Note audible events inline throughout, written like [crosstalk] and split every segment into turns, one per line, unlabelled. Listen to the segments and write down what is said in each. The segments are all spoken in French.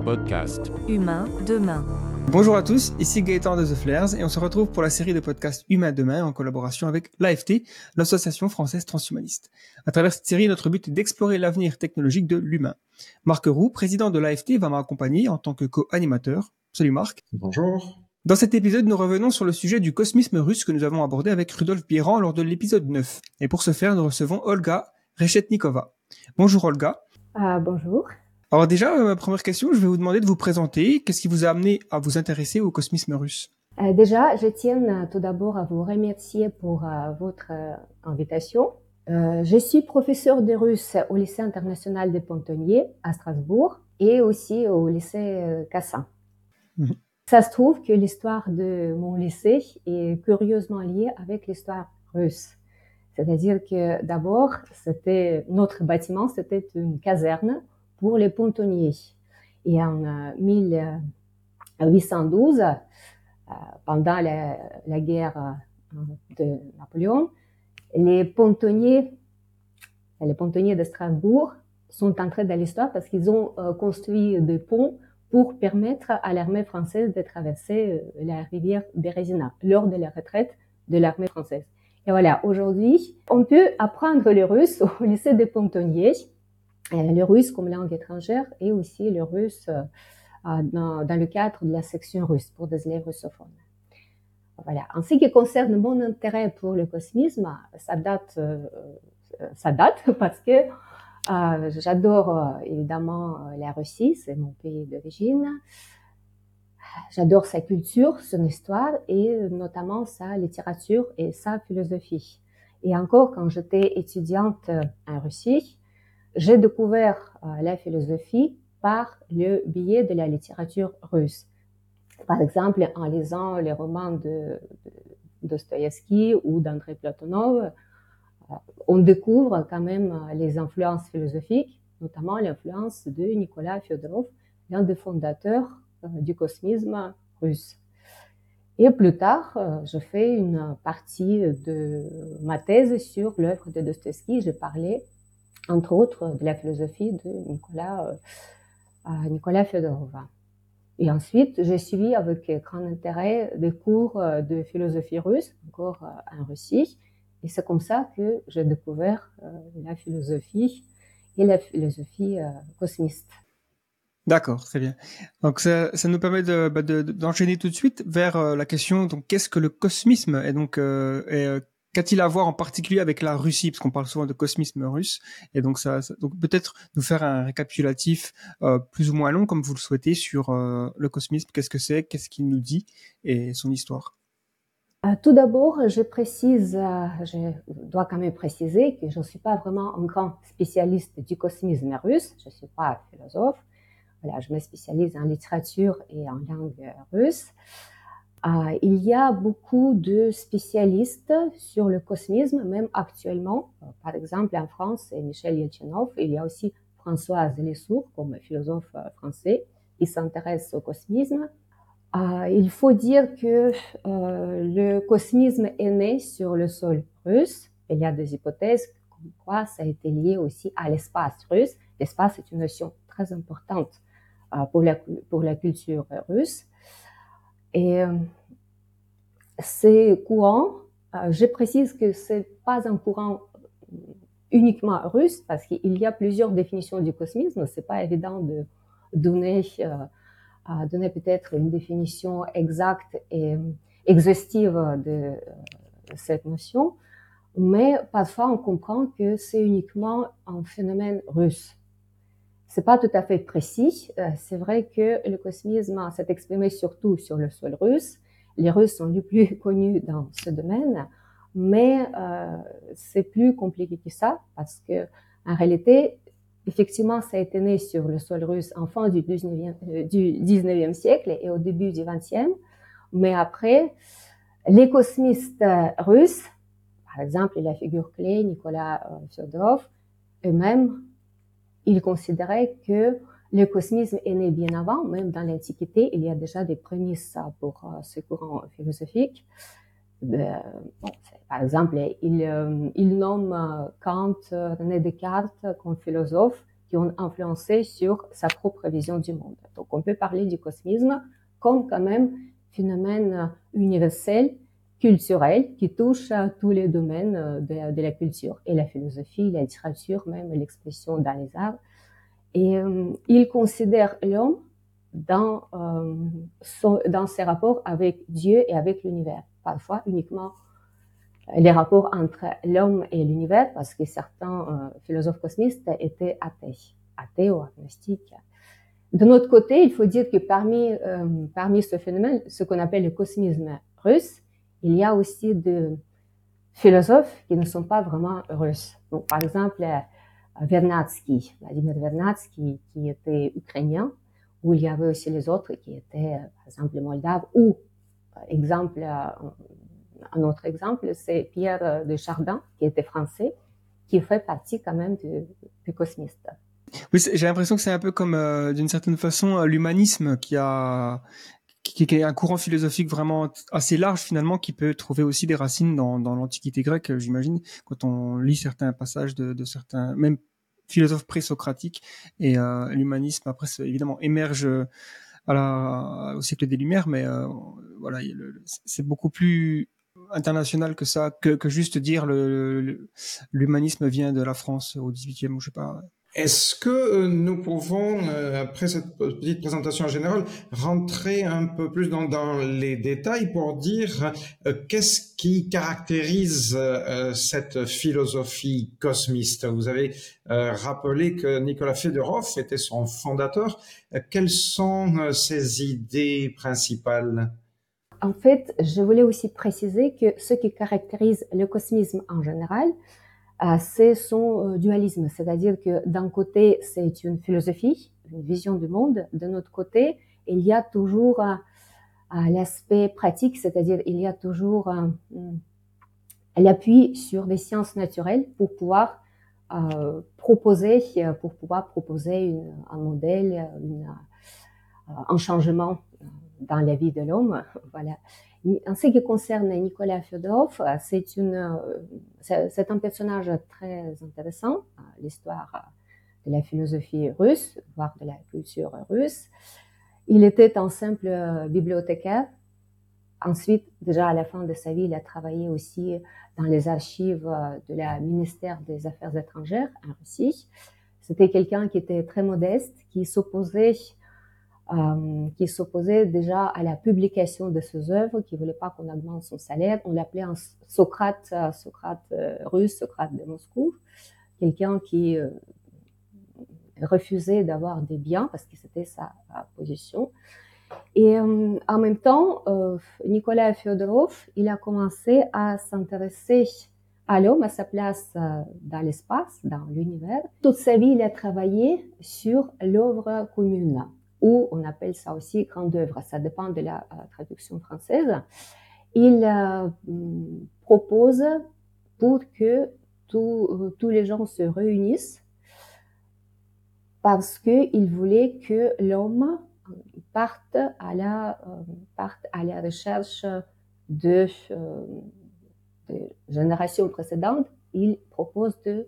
podcast
Humain demain.
Bonjour à tous, ici Gaëtan de The Flares et on se retrouve pour la série de podcasts Humain demain en collaboration avec l'AFT, l'Association française transhumaniste. À travers cette série, notre but est d'explorer l'avenir technologique de l'humain. Marc Roux, président de l'AFT, va m'accompagner en tant que co-animateur. Salut Marc.
Bonjour.
Dans cet épisode, nous revenons sur le sujet du cosmisme russe que nous avons abordé avec Rudolf Bieran lors de l'épisode 9. Et pour ce faire, nous recevons Olga Reshetnikova. Bonjour Olga.
Ah, bonjour.
Alors déjà, euh, ma première question, je vais vous demander de vous présenter. Qu'est-ce qui vous a amené à vous intéresser au cosmisme russe?
Euh, déjà, je tiens euh, tout d'abord à vous remercier pour euh, votre invitation. Euh, je suis professeur de russe au lycée international de Pontonnier à Strasbourg et aussi au lycée Cassin.
Mhm.
Ça se trouve que l'histoire de mon lycée est curieusement liée avec l'histoire russe. C'est-à-dire que d'abord, c'était notre bâtiment, c'était une caserne pour les pontonniers. Et en euh, 1812, euh, pendant la, guerre euh, de Napoléon, les pontonniers, les pontonniers de Strasbourg sont entrés dans l'histoire parce qu'ils ont euh, construit des ponts pour permettre à l'armée française de traverser euh, la rivière Bérésina lors de la retraite de l'armée française. Et voilà, aujourd'hui, on peut apprendre le russe au lycée des pontonniers, euh, le russe comme langue étrangère et aussi le russe euh, euh, dans, le cadre de la section russe pour des élèves russophones. Voilà. En ce qui concerne mon intérêt pour le cosmisme, ça date, euh, ça date [laughs] parce que euh, j'adore euh, évidemment euh, la Russie, c'est mon pays d'origine. J'adore sa culture, son histoire et euh, notamment sa littérature et sa philosophie. Et encore, quand j'étais étudiante euh, en Russie, j'ai découvert euh, la philosophie par le biais de la littérature russe. Par exemple, en lisant les romans de, de Dostoïevski ou d'André Platonov, euh, on découvre quand même euh, les influences philosophiques, notamment l'influence de Nicolas Fyodorov, l'un des fondateurs du cosmisme russe. Et plus tard, je fais une partie de ma thèse sur l'œuvre de Dostoevsky. Je parlais, entre autres, de la philosophie de Nicolas, euh, Nicolas Fyodorov. Et ensuite, j'ai suivi avec grand intérêt des cours euh, de philosophie russe, encore euh, en Russie. Et c'est comme ça que j'ai découvert la philosophie et la philosophie cosmiste.
D'accord, très bien. Donc ça, ça nous permet de, bah, de- de- d'enchaîner tout de suite vers la question qu'est-ce que le cosmisme? Et donc qu'a-t-il à voir en particulier avec la Russie? Parce qu'on parle souvent de cosmisme russe et donc ça, donc peut-être nous faire un récapitulatif euh, plus ou moins long comme vous le souhaitez sur euh, le cosmisme, qu'est-ce que c'est, qu'est-ce qu'il nous dit? Et son histoire.
Euh, Tout d'abord, je précise, je dois quand même préciser que je ne suis pas vraiment un grand spécialiste du cosmisme russe. Je ne suis pas philosophe. Voilà, je me spécialise en littérature et en langue russe. Euh, il y a beaucoup de spécialistes sur le cosmisme, même actuellement. Euh, Par exemple, en France, c'est Michel Yelchinov. Il y a aussi Françoise Lessour comme philosophe euh, français. Il s'intéresse au cosmisme. Il faut dire que le cosmisme est né sur le sol russe. Il y a des hypothèses comme quoi ça a été lié aussi à l'espace russe. L'espace est une notion très importante pour la culture russe. Et euh, ces courants, euh, je précise que c'est pas un courant uniquement russe parce qu'il y a plusieurs définitions du cosmisme. C'est pas évident de donner euh, donner peut-être une définition exacte et exhaustive de, cette notion, mais parfois on comprend que c'est uniquement un phénomène russe. C'est pas tout à fait précis. Euh, C'est vrai que le cosmisme s'est exprimé surtout sur le sol russe. Les Russes sont les plus [laughs] connus dans ce domaine, mais euh, c'est plus compliqué que ça parce que en réalité, Effectivement, ça a été né sur le sol russe en fin du 19e, euh, du 19e siècle et au début du 20e. Mais après, les cosmistes euh, russes, par exemple la figure clé Nicolas Fyodorov, eux-mêmes, ils considéraient que le cosmisme est né bien avant, même dans l'Antiquité, il y a déjà des prémices pour euh, ce courant philosophique. Euh, par exemple, il, euh, il nomme Kant, René Descartes comme philosophe qui ont influencé sur sa propre vision du monde. Donc on peut parler du cosmisme comme quand même phénomène universel, culturel, qui touche à tous les domaines de, de la culture et la philosophie, la littérature, même l'expression dans les arts. Et euh, il considère l'homme dans, euh, dans ses rapports avec Dieu et avec l'univers. Parfois uniquement les rapports entre l'homme et l'univers, parce que certains euh, philosophes cosmistes étaient athées, athées ou agnostiques. De notre côté, il faut dire que parmi, euh, parmi ce phénomène, ce qu'on appelle le cosmisme russe, il y a aussi des philosophes qui ne sont pas vraiment russes. Donc, par exemple, euh, Vernadsky, Vladimir Vernadsky, qui était ukrainien, ou il y avait aussi les autres qui étaient, par exemple, moldaves, ou, exemple, un autre exemple, c'est Pierre de Chardin, qui était français, qui fait partie quand même du, du cosmiste.
Oui, j'ai l'impression que c'est un peu comme, euh, d'une certaine façon, euh, l'humanisme qui a qui, est un courant philosophique vraiment assez large finalement, qui peut trouver aussi des racines dans, dans l'Antiquité grecque, j'imagine, quand on lit certains passages de, de certains, même philosophes présocratiques. Et euh, l'humanisme, après, évidemment, émerge à la, au siècle des Lumières, mais euh, voilà, c'est beaucoup plus international que ça, que, que juste dire l'humanisme vient de la France au 18e ou je sais pas.
Est-ce que euh, nous pouvons, euh, après cette petite présentation générale, rentrer un peu plus dans, les détails pour dire euh, qu'est-ce qui caractérise cette philosophie cosmiste? Vous avez rappelé que Nicolas Fedorov était son fondateur. quelles sont ses idées principales?
En fait, je voulais aussi préciser que ce qui caractérise le cosmisme en général, c'est son euh, dualisme, c'est-à-dire que d'un côté, c'est une philosophie, une vision du monde, de notre côté, il y a toujours euh, l'aspect pratique, c'est-à-dire il y a toujours l'appui sur des sciences naturelles pour pouvoir proposer, pour pouvoir proposer un modèle, un changement dans la vie de l'homme. [laughs] Voilà. En ce qui concerne Nicolas Fyodorov, c'est une, c'est un personnage très intéressant, l'histoire de la philosophie russe, voire de la culture russe. Il était un simple bibliothécaire. Ensuite, déjà à la fin de sa vie, il a travaillé aussi dans les archives de la ministère des Affaires étrangères en Russie. C'était quelqu'un qui était très modeste, qui s'opposait euh, qui s'opposait déjà à la publication de ses œuvres, qui voulait pas qu'on augmente son salaire. On l'appelait un Socrate, euh, Socrate euh, russe, Socrate de Moscou, quelqu'un qui refusait d'avoir des biens parce que c'était sa, position. Et en même temps, Nicolas Fyodorov, il a commencé à s'intéresser à l'homme, à sa place dans l'espace, dans l'univers. Toute sa vie, il a travaillé sur l'œuvre commune ou on appelle ça aussi grande œuvre, ça dépend de la euh, traduction française. Il euh, propose pour que euh, tous les gens se réunissent parce qu'il voulait que l'homme parte à la parte à la recherche de, de générations précédentes. Il propose de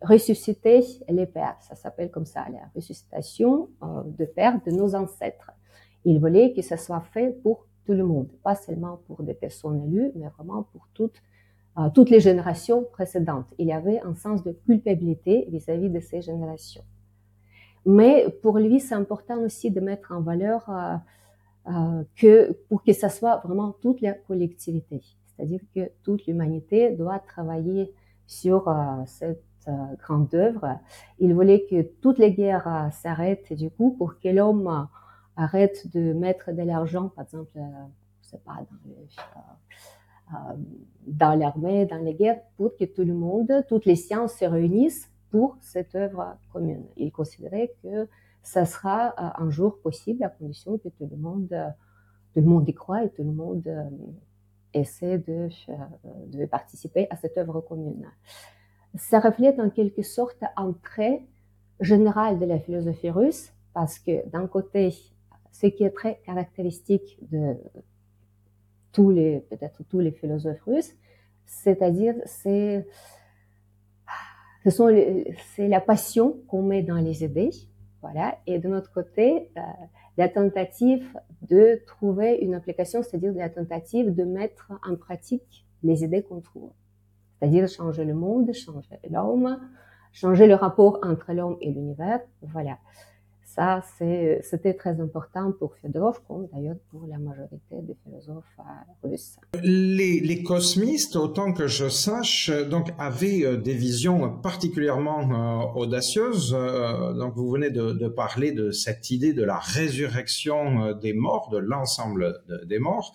ressusciter les pères. Ça s'appelle comme ça, la ressuscitation euh, de pères de nos ancêtres. Il voulait que ça soit fait pour tout le monde, pas seulement pour des personnes élues, mais vraiment pour toutes, euh, toutes les générations précédentes. Il y avait un sens de culpabilité vis-à-vis de ces générations. Mais pour lui, c'est important aussi de mettre en valeur euh, que pour que ça soit vraiment toute la collectivité, c'est-à-dire que toute l'humanité doit travailler sur cette euh, grande œuvre. Il voulait que toutes les guerres euh, s'arrêtent du coup pour que l'homme euh, arrête de mettre de l'argent, par exemple, je pas, dans l'armée, dans les guerres, pour que tout le monde, toutes les sciences se réunissent pour cette œuvre commune. Il considérait que ça sera un jour possible à condition que tout le monde, tout le monde y croit et tout le monde essaie de, de participer à cette œuvre commune ça reflète en quelque sorte un trait général de la philosophie russe, parce que d'un côté, ce qui est très caractéristique de tous les, peut-être tous les philosophes russes, c'est-à-dire c'est ce sont c'est la passion qu'on met dans les idées, voilà. Et de notre côté, euh, la tentative de trouver une application, c'est-à-dire la tentative de mettre en pratique les idées qu'on trouve, c'est-à-dire changer le monde, changer l'homme, changer le rapport entre l'homme et l'univers, voilà. Ça, c'était très important pour Fyodorov, comme d'ailleurs pour la majorité des philosophes euh, russes.
Les, cosmistes, autant que je sache, donc avaient euh, des visions particulièrement euh, audacieuses. donc vous venez de, parler de cette idée de la résurrection des morts, de l'ensemble des morts.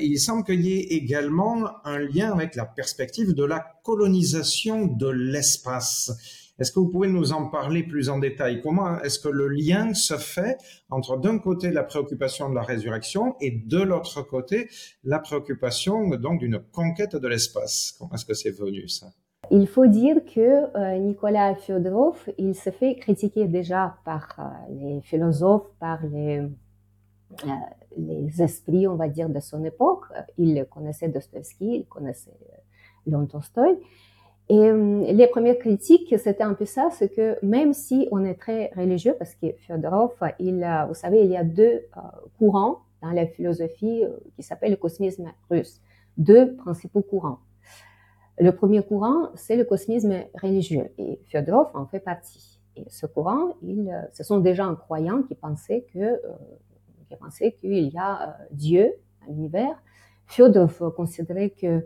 il semble qu'il y ait également un lien avec la perspective de la colonisation de l'espace. Est-ce que vous pouvez nous en parler plus en détail? Comment est-ce que le lien se fait entre d'un côté la préoccupation de la résurrection et de l'autre côté la préoccupation donc d'une conquête de l'espace? Comment est-ce que c'est venu ça?
Il faut dire que euh, Nicolas Fyodorov, il se fait critiquer déjà par euh, les philosophes, par les, euh, les esprits, on va dire, de son époque. Il connaissait Dostoevsky, il connaissait Léon Tolstoï. Et euh, les premières critiques, c'était un peu ça, c'est que même si on est très religieux, parce que Fyodorov, il, vous savez, il y a deux euh, courants dans la philosophie euh, qui s'appelle le cosmisme russe, deux principaux courants. Le premier courant, c'est le cosmisme religieux, et Fyodorov en fait partie. Et ce courant, il, ce sont des gens croyants qui pensaient que, qui pensaient qu'il y a Dieu, un univers. Fyodorov considérait que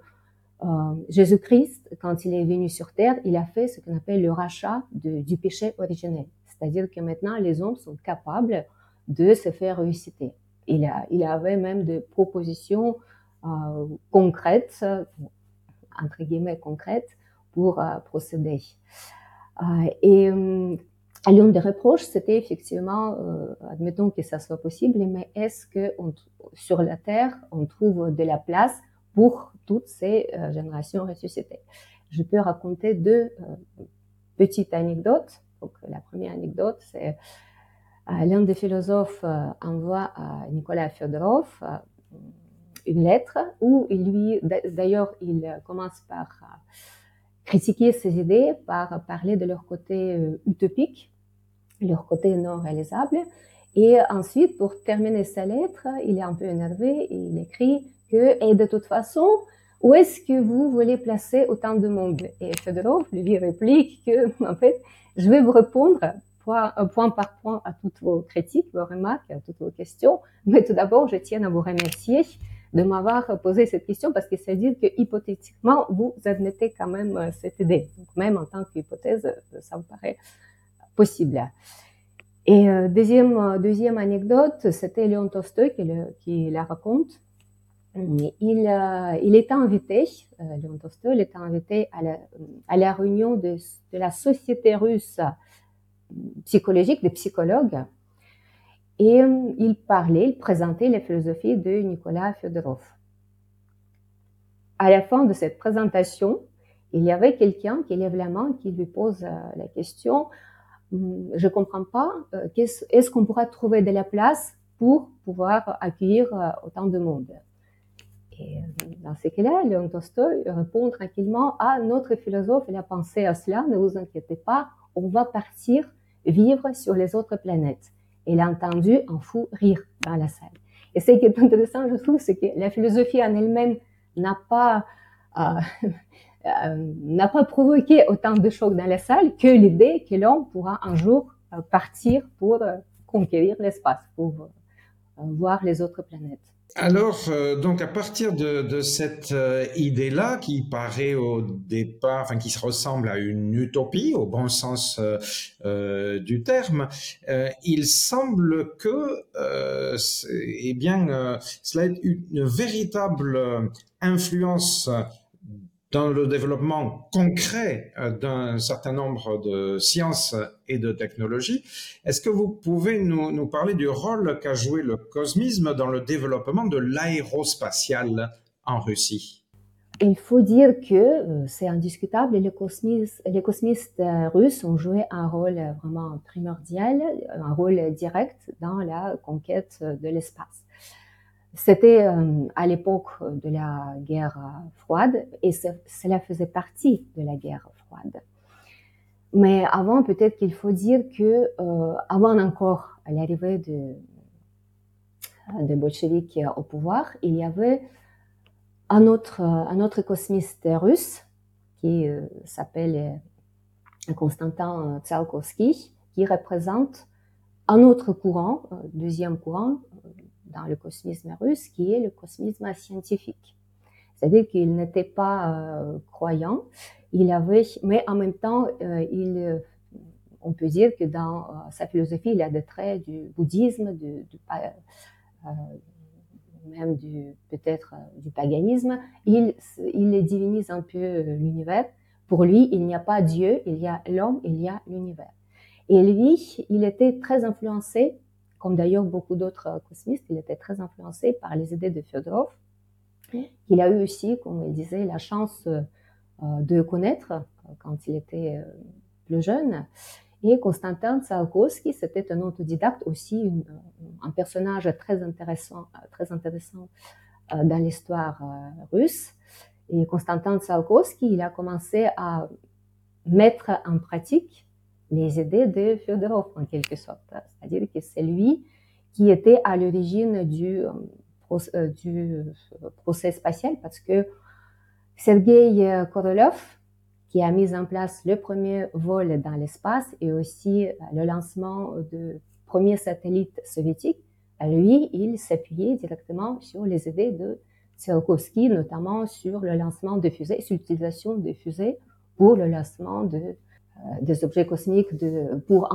euh, Jésus-Christ, quand il est venu sur terre, il a fait ce qu'on appelle le rachat du péché originel. C'est-à-dire que maintenant, les hommes sont capables de se faire réussiter. Il, avait même des propositions euh, concrètes, entre guillemets concrètes, pour euh, procéder. Et l'une des reproches, c'était effectivement, admettons que ça soit possible, mais est-ce que sur la Terre, on trouve de la place pour toutes ces euh, générations ressuscitées. Je peux raconter deux euh, petites anecdotes. Donc, la première anecdote, c'est euh, l'un des philosophes envoie à Nicolas Fyodorov une lettre où il lui, d'ailleurs, il commence par critiquer ses idées, par parler de leur côté utopique, leur côté non réalisable. Et ensuite, pour terminer sa lettre, il est un peu énervé et il écrit et de toute façon, où est-ce que vous voulez placer autant de monde Et Fedorov lui réplique que, [laughs] en fait, je vais vous répondre point, point par point à toutes vos critiques, vos remarques, à toutes vos questions. Mais tout d'abord, je tiens à vous remercier de m'avoir posé cette question parce que c'est dire que hypothétiquement, vous admettez quand même euh, cette idée. Donc, même en tant qu'hypothèse, ça vous paraît possible. Et euh, deuxième, euh, deuxième anecdote, c'était Léon Tolstoï qui la raconte il, euh, était invité, euh, Léon Tolstoï, était invité à la, réunion de, la Société russe psychologique des psychologues. Et euh, il parlait, il présentait la philosophie de Nicolas Fyodorov. À la fin de cette présentation, il y avait quelqu'un qui lève la main, qui lui pose la question. Hum, Je comprends pas, est-ce qu'on pourra trouver de la place pour pouvoir accueillir autant de monde? Et euh, dans ce cas-là, Léon Tolstoï répond tranquillement ah, notre philosophe, il a pensé à cela, ne vous inquiétez pas, on va partir vivre sur les autres planètes. Et il a entendu un fou rire dans la salle. Et ce qui est intéressant, je trouve, c'est que la philosophie en elle-même n'a pas euh, [laughs] euh, n'a pas provoqué autant de chocs dans la salle que l'idée que l'homme pourra un jour partir pour conquérir l'espace, pour voir les autres planètes.
Alors, euh, donc à partir de, cette euh, idée-là, qui paraît au départ, enfin qui se ressemble à une utopie au bon sens euh, du terme, il semble que, eh bien, cela ait une véritable influence dans le développement concret euh, d'un certain nombre de sciences et de technologies. Est-ce que vous pouvez nous, parler du rôle qu'a joué le cosmisme dans le développement de l'aérospatial en Russie?
Il faut dire que euh, c'est indiscutable, les, les cosmistes euh, russes ont joué un rôle vraiment primordial, un rôle direct dans la conquête de l'espace. C'était euh, à l'époque de la guerre froide et cela faisait partie de la guerre froide. Mais avant, peut-être qu'il faut dire que euh, avant encore l'arrivée de, des bolcheviks au pouvoir, il y avait un autre, un autre cosmiste russe qui euh, s'appelle euh, Konstantin Tsiolkovsky, qui représente un autre courant, deuxième courant dans le cosmisme russe, qui est le cosmisme scientifique. C'est-à-dire qu'il n'était pas croyant, il avait, mais en même temps, euh, il, euh, on peut dire que dans euh, sa philosophie, il a des traits du bouddhisme, du même du peut-être du paganisme. Il, il divinise un peu l'univers. Pour lui, il n'y a pas Dieu, il y a l'homme, il y a l'univers. Et lui, il était très influencé, comme d'ailleurs beaucoup d'autres cosmistes, il était très influencé par les idées de Fyodorov. Il a eu aussi, comme il disait, la chance euh, de connaître euh, quand il était euh, plus jeune. Et Constantin Tsiolkovsky, c'était un autodidacte aussi, un personnage très intéressant, très intéressant dans l'histoire russe. Et Constantin Tsiolkovsky, il a commencé à mettre en pratique les idées de Fyodorov en quelque sorte. C'est-à-dire que c'est lui qui était à l'origine du, du procès spatial parce que Sergei euh, Korolev, qui a mis en place le premier vol dans l'espace et aussi euh, le lancement du premier satellite soviétique, euh, lui, il s'appuyait directement sur les idées de Tsiolkovsky, notamment sur le lancement de fusées, sur l'utilisation de fusées pour le lancement de, des objets cosmiques [laughs] pour,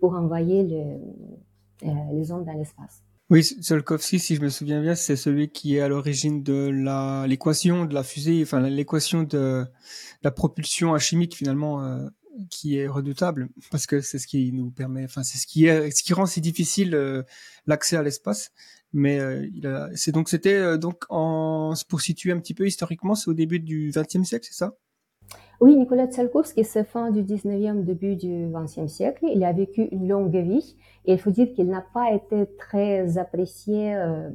envoyer le, les ondes dans l'espace.
Oui, Tsiolkovsky, si je me souviens bien, c'est celui qui est à l'origine de l'équation de la fusée, enfin l'équation de la propulsion chimique finalement euh, qui est redoutable parce que c'est ce qui nous permet, enfin c'est ce qui rend si difficile euh, l'accès à l'espace. Mais euh, c'est donc c'était donc pour situer un petit peu historiquement, c'est au début du XXe siècle, c'est ça?
Oui, Nicolas Tsiolkovsky, c'est fin du 19e, début du 20e siècle. Il a vécu une longue vie et il faut dire qu'il n'a pas été très apprécié, euh,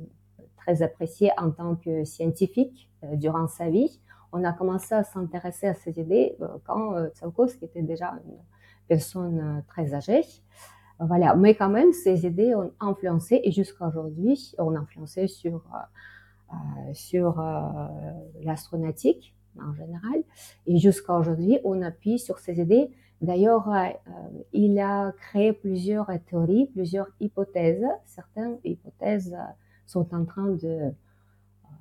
très apprécié en tant que scientifique euh, durant sa vie. On a commencé à s'intéresser à ses idées euh, quand euh, Tsiolkovsky était déjà une personne très âgée. Voilà, mais quand même, ses idées ont influencé et jusqu'à aujourd'hui, ont influencé sur sur l'astronautique en général. Et jusqu'à aujourd'hui, on appuie sur ces idées. D'ailleurs, euh, il a créé plusieurs théories, plusieurs hypothèses. Certaines hypothèses sont en train de euh,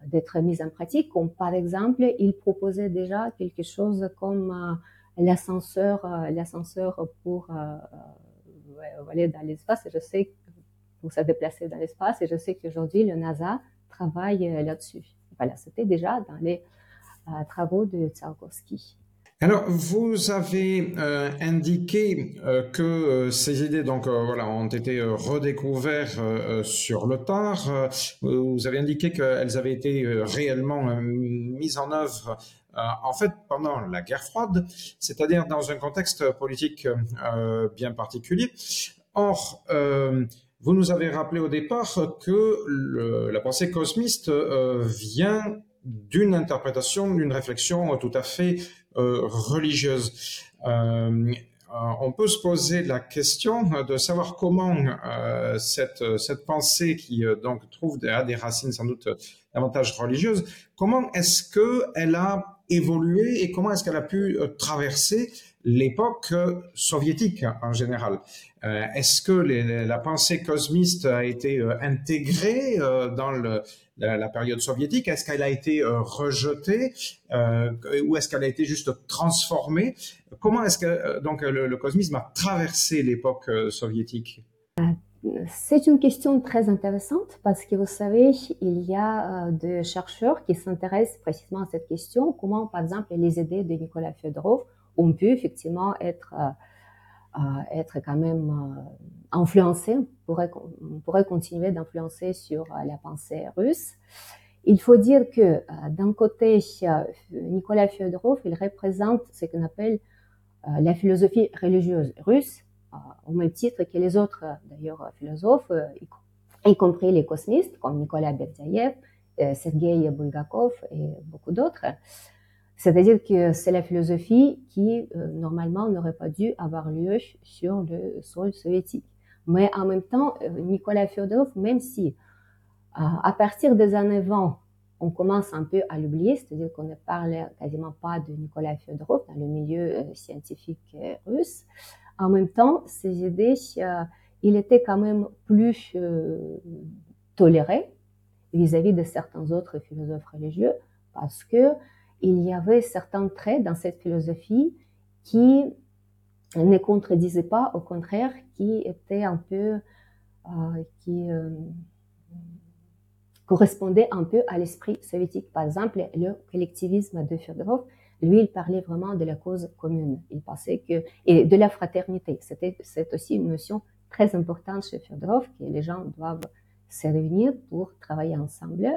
d'être mises en pratique, comme par exemple, il proposait déjà quelque chose comme euh, l'ascenseur, l'ascenseur pour aller dans l'espace. Je sais pour se déplacer dans l'espace, et je sais qu'aujourd'hui le NASA travaille là-dessus. Voilà, c'était déjà dans les travaux de Tsiolkovsky.
Alors, vous avez euh, indiqué euh, que euh, ces idées donc voilà ont été redécouvertes sur le tard. vous avez indiqué qu'elles avaient été réellement mises en œuvre en fait pendant la guerre froide, c'est-à-dire dans un contexte politique bien particulier. Or, vous nous avez rappelé au départ que la pensée cosmiste vient d'une interprétation, d'une réflexion tout à fait euh, religieuse. Euh, on peut se poser la question de savoir comment euh, cette, cette pensée qui euh, donc trouve des, des racines sans doute davantage religieuses, comment est-ce que elle a évolué et comment est-ce qu'elle a pu euh, traverser l'époque soviétique en général. Euh, est-ce que la pensée cosmiste a été intégrée dans le, la, période soviétique? Est-ce qu'elle a été euh, rejetée euh, ou est-ce qu'elle a été juste transformée? Comment est-ce que euh, donc le, cosmisme a traversé l'époque soviétique?
C'est une question très intéressante parce que vous savez, il y a des chercheurs qui s'intéressent précisément à cette question, comment par exemple les idées de Nicolas Fyodorov ont pu effectivement être être quand même euh, influencé, on pourrait, on pourrait continuer d'influencer sur euh, la pensée russe. Il faut dire que euh, d'un côté, Nicolas Fyodorov, il représente ce qu'on appelle la philosophie religieuse russe, au même titre que les autres, d'ailleurs, philosophes, y compris les cosmistes, comme Nicolas Berdyaev, Sergei Bulgakov et beaucoup d'autres. C'est-à-dire que c'est la philosophie qui, euh, normalement, n'aurait pas dû avoir lieu sur le sol soviétique. Mais en même temps, euh, Nicolas Fyodorov, même si à partir des années 20, on commence un peu à l'oublier, c'est-à-dire qu'on ne parle quasiment pas de Nicolas Fyodorov dans le milieu scientifique russe, en même temps, ses idées, il était quand même plus toléré vis-à-vis de certains autres philosophes religieux parce que il y avait certains traits dans cette philosophie qui ne contredisaient pas, au contraire, qui étaient un peu, euh, qui euh, correspondaient un peu à l'esprit soviétique. Par exemple, le collectivisme de Fyodorov, lui, il parlait vraiment de la cause commune. Il pensait que et de la fraternité. C'était c'est aussi une notion très importante chez Fyodorov que les gens doivent se réunir pour travailler ensemble.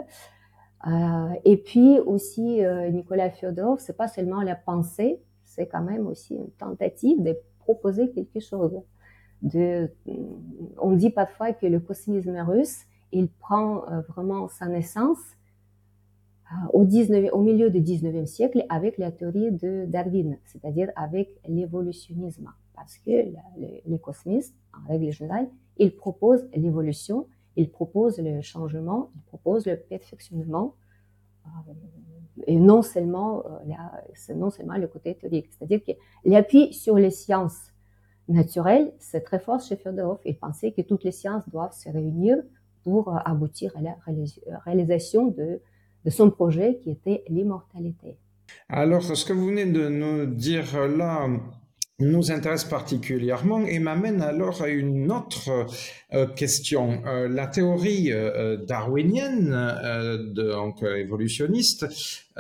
Euh, et puis aussi, euh, Nicolas Fyodorov, c'est pas seulement la pensée, c'est quand même aussi une tentative de proposer quelque chose. De, on dit parfois que le cosmisme russe, il prend euh, vraiment sa naissance au, 19, au milieu du 19e siècle avec la théorie de Darwin, c'est-à-dire avec l'évolutionnisme. Parce que les cosmistes, en règle générale, ils proposent l'évolution il propose le changement, il propose le perfectionnement, euh, et non seulement, euh, non seulement le côté théorique. C'est-à-dire que l'appui sur les sciences naturelles, c'est très fort chez Fedorov. Il pensait que toutes les sciences doivent se réunir pour euh, aboutir à la réalisation de, de son projet qui était l'immortalité.
Alors, ce que vous venez de nous dire là, nous intéresse particulièrement et m'amène alors à une autre euh, question. Euh, la théorie euh, darwinienne, donc évolutionniste,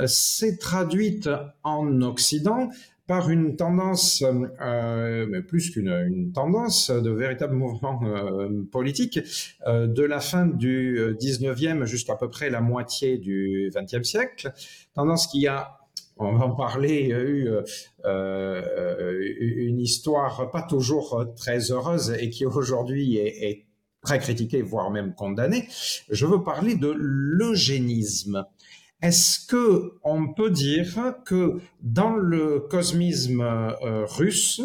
s'est traduite en Occident par une tendance, mais plus qu'une tendance, de véritable mouvement politique de la fin du 19e jusqu'à peu près la moitié du 20e siècle, tendance qui a on va en parler, il y a eu euh, euh, une histoire pas toujours très heureuse et qui aujourd'hui est, très critiquée, voire même condamnée. Je veux parler de l'eugénisme. Est-ce que on peut dire que dans le cosmisme euh, russe,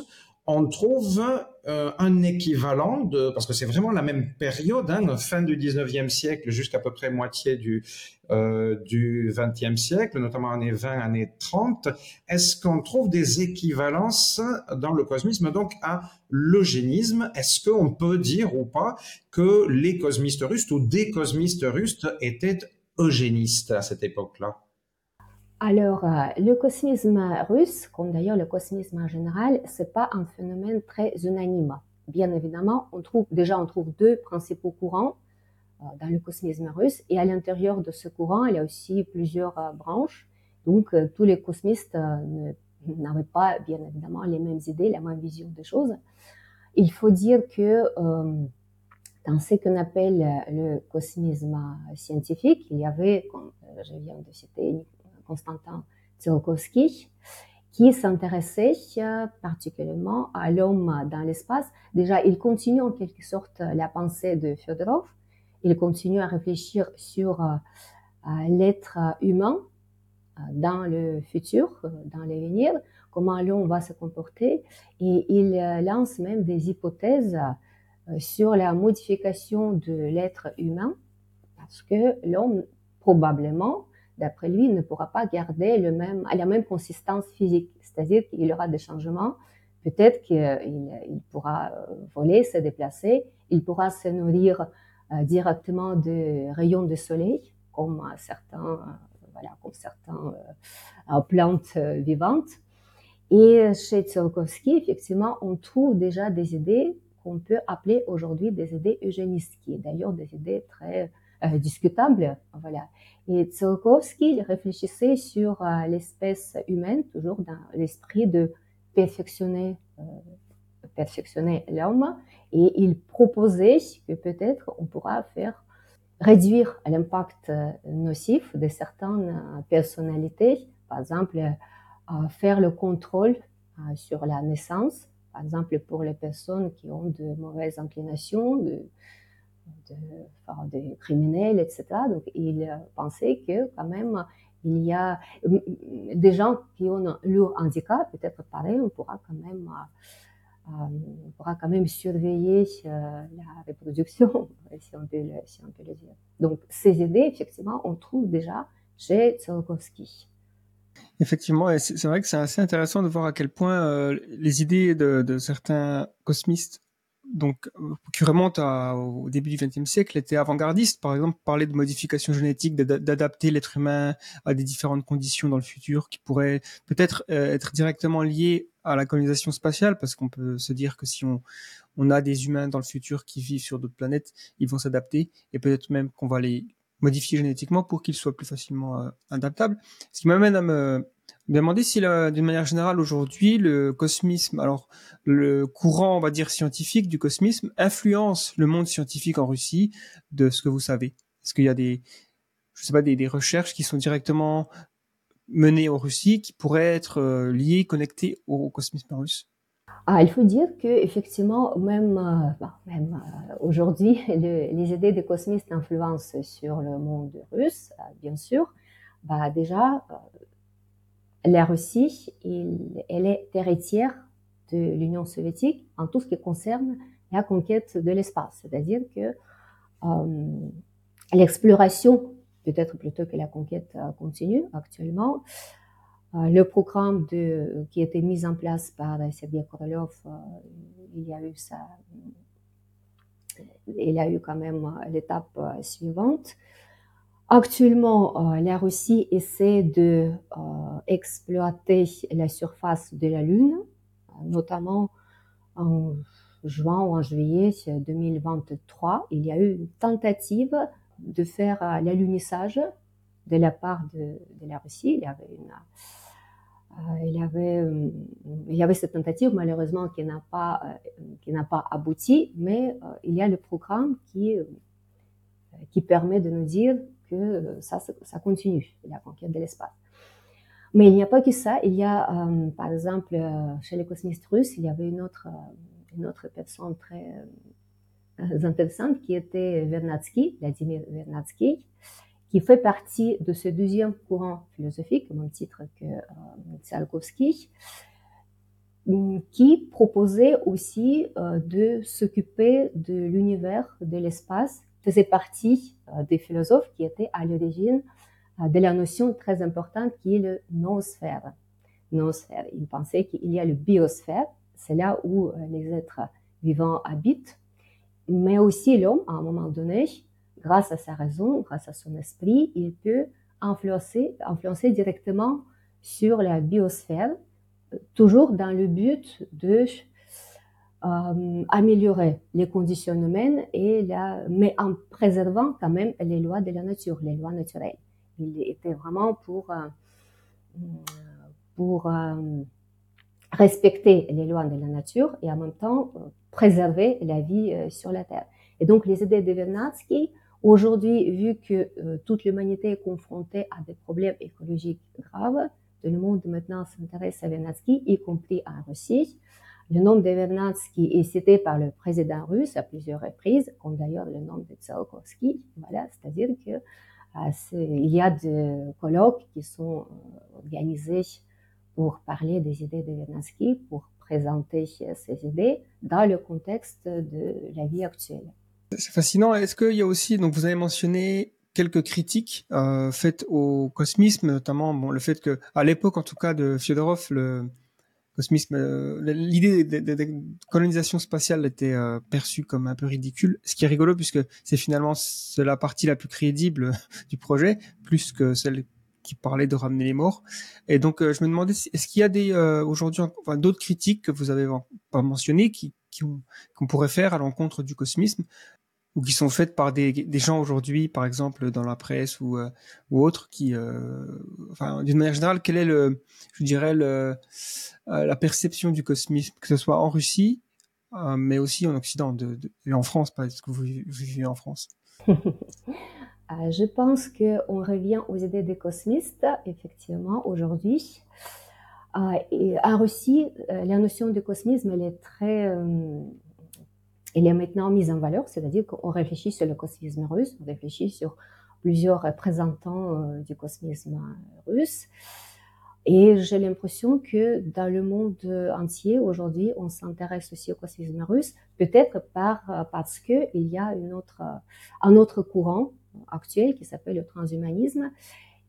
on trouve euh, un équivalent de, parce que c'est vraiment la même période, hein, fin du 19e siècle jusqu'à peu près moitié du, euh, du 20e siècle, notamment années 20, années 30. Est-ce qu'on trouve des équivalences dans le cosmisme, donc à l'eugénisme? Est-ce qu'on peut dire ou pas que les cosmistes russes ou des cosmistes russes étaient eugénistes à cette époque-là?
Alors, euh, le cosmisme russe, comme d'ailleurs le cosmisme en général, c'est pas un phénomène très unanime. Bien évidemment, on trouve déjà on trouve deux principaux courants euh, dans le cosmisme russe, et à l'intérieur de ce courant, il y a aussi plusieurs euh, branches. Donc, tous les cosmistes n'avaient pas, bien évidemment, les mêmes idées, la même vision des choses. Il faut dire que dans ce qu'on appelle le cosmisme scientifique, il y avait, comme je viens de citer, Constantin Tsiolkovsky, qui s'intéressait euh, particulièrement à l'homme dans l'espace. Déjà, il continue en quelque sorte la pensée de Fyodorov. Il continue à réfléchir sur euh, l'être humain euh, dans le futur, dans l'avenir, comment l'homme va se comporter. Et il lance même des hypothèses sur la modification de l'être humain, parce que l'homme, probablement, d'après lui, ne pourra pas garder le même, la même consistance physique. C'est-à-dire qu'il y aura des changements. Peut-être qu'il il pourra euh, voler, se déplacer. Il pourra se nourrir euh, directement des rayons du soleil, comme certains, voilà, comme certains euh, plantes vivantes. Et chez Tsiolkovsky, effectivement, on trouve déjà des idées qu'on peut appeler aujourd'hui des idées eugénistes, qui est d'ailleurs des idées très discutables. Voilà. Et Tsiolkovsky réfléchissait sur euh, l'espèce humaine, toujours dans l'esprit de perfectionner, euh, perfectionner l'homme, et il proposait que peut-être on pourra faire réduire l'impact euh, nocif de certaines personnalités, par exemple faire le contrôle sur la naissance, par exemple pour les personnes qui ont de mauvaises inclinations, de, des criminels, etc. Donc, il pensait que quand même, il y a des gens qui ont lourd handicap, peut-être pareil, on pourra quand même, on pourra quand même surveiller la reproduction, [laughs] si on, peut le, si on peut le dire. Donc, ces idées, effectivement, on trouve déjà chez Tsiolkovsky.
Effectivement, c'est vrai que c'est assez intéressant de voir à quel point euh, les idées de, certains cosmistes, donc qui remontent à, au début du XXe siècle, étaient avant-gardistes. Par exemple, parler de modification génétique, d'adapter l'être humain à des différentes conditions dans le futur, qui pourraient peut-être euh, être directement liées à la colonisation spatiale, parce qu'on peut se dire que si on, on a des humains dans le futur qui vivent sur d'autres planètes, ils vont s'adapter, et peut-être même qu'on va les modifier génétiquement pour qu'ils soient plus facilement euh, adaptables. Ce qui m'amène à me demander si, d'une manière générale, aujourd'hui, le cosmisme, alors le courant, on va dire, scientifique du cosmisme, influence le monde scientifique en Russie de ce que vous savez. Est-ce qu'il y a des, je sais pas, des, recherches qui sont directement menées en Russie qui pourraient être euh, liées, connectées au cosmisme russe?
Ah, il faut dire que effectivement, même, euh, bah, euh, aujourd'hui, [laughs] les idées des cosmistes influencent sur le monde russe, bien sûr. Bah, déjà, la Russie, elle est héritière de l'Union soviétique en tout ce qui concerne la conquête de l'espace, c'est-à-dire que l'exploration, peut-être plutôt que la conquête continue actuellement, euh, le programme qui a été mis en place par Sergei Korolev, euh, il y a eu ça, il y a eu quand même euh, l'étape suivante. Actuellement, la Russie essaie de exploiter la surface de la Lune, notamment en juin ou en juillet 2023. Il y a eu une tentative de faire l'alunissage de la part de, la Russie. Il y avait euh, euh, cette tentative malheureusement qui n'a pas, euh, qui n'a pas abouti, mais il y a le programme qui, qui permet de nous dire que ça, continue, la conquête de l'espace. Mais il n'y a pas que ça. Il y a, par exemple, chez les cosmistes russes, il y avait une autre, une autre personne très intéressante qui était Vernadsky, Vladimir Vernadsky, qui fait partie de ce deuxième courant philosophique, au même titre que euh, Tsiolkovsky, qui proposait aussi euh, de s'occuper de l'univers, de l'espace, faisait partie euh, des philosophes qui étaient à l'origine euh, de la notion très importante qui est le noosphère. Noosphère. Il pensait qu'il y a le biosphère, c'est là où euh, les êtres vivants habitent, mais aussi l'homme, à un moment donné, grâce à sa raison, grâce à son esprit, il peut influencer, influencer directement sur la biosphère, toujours dans le but de euh, améliorer les conditions humaines et la, mais en préservant quand même les lois de la nature, les lois naturelles. Il était vraiment pour euh, pour euh, respecter les lois de la nature et en même temps préserver la vie sur la terre. Et donc les idées de Vernadsky Aujourd'hui, vu que euh, toute l'humanité est confrontée à des problèmes écologiques graves, tout le monde maintenant s'intéresse à Vernadsky, y compris en Russie. Le nom de Vernadsky est cité par le président russe à plusieurs reprises, comme d'ailleurs le nom de Tsiolkovsky. Voilà, c'est-à-dire que euh, il y a des colloques qui sont euh, organisés pour parler des idées de Vernadsky, pour présenter ces idées dans le contexte de la vie actuelle.
C'est fascinant. Est-ce qu'il y a aussi, donc vous avez mentionné quelques critiques euh, faites au cosmisme, notamment bon, le fait que, à l'époque en tout cas de Fyodorov, le cosmisme, euh, l'idée de, colonisation spatiale était euh, perçue comme un peu ridicule. Ce qui est rigolo puisque c'est finalement la partie la plus crédible du projet, plus que celle qui parlait de ramener les morts. Et donc je me demandais, est-ce qu'il y a des aujourd'hui enfin, d'autres critiques que vous avez pas mentionnées qui qu'on pourrait faire à l'encontre du cosmisme? Ou qui sont faites par des, des gens aujourd'hui, par exemple dans la presse ou, euh, ou autre, qui, euh, enfin, d'une manière générale, quelle est le, je dirais, euh, la perception du cosmisme, que ce soit en Russie, euh, mais aussi en Occident, de, et en France, parce que vous, vivez en France? [laughs]
Je pense qu'on revient aux idées des cosmistes, effectivement, aujourd'hui. et en Russie, la notion de cosmisme, elle est très elle est maintenant mise en valeur, c'est-à-dire qu'on réfléchit sur le cosmisme russe, on réfléchit sur plusieurs représentants du cosmisme russe. Et j'ai l'impression que dans le monde entier, aujourd'hui, on s'intéresse aussi au cosmisme russe, peut-être par, parce qu'il y a une autre, un autre courant actuel qui s'appelle le transhumanisme.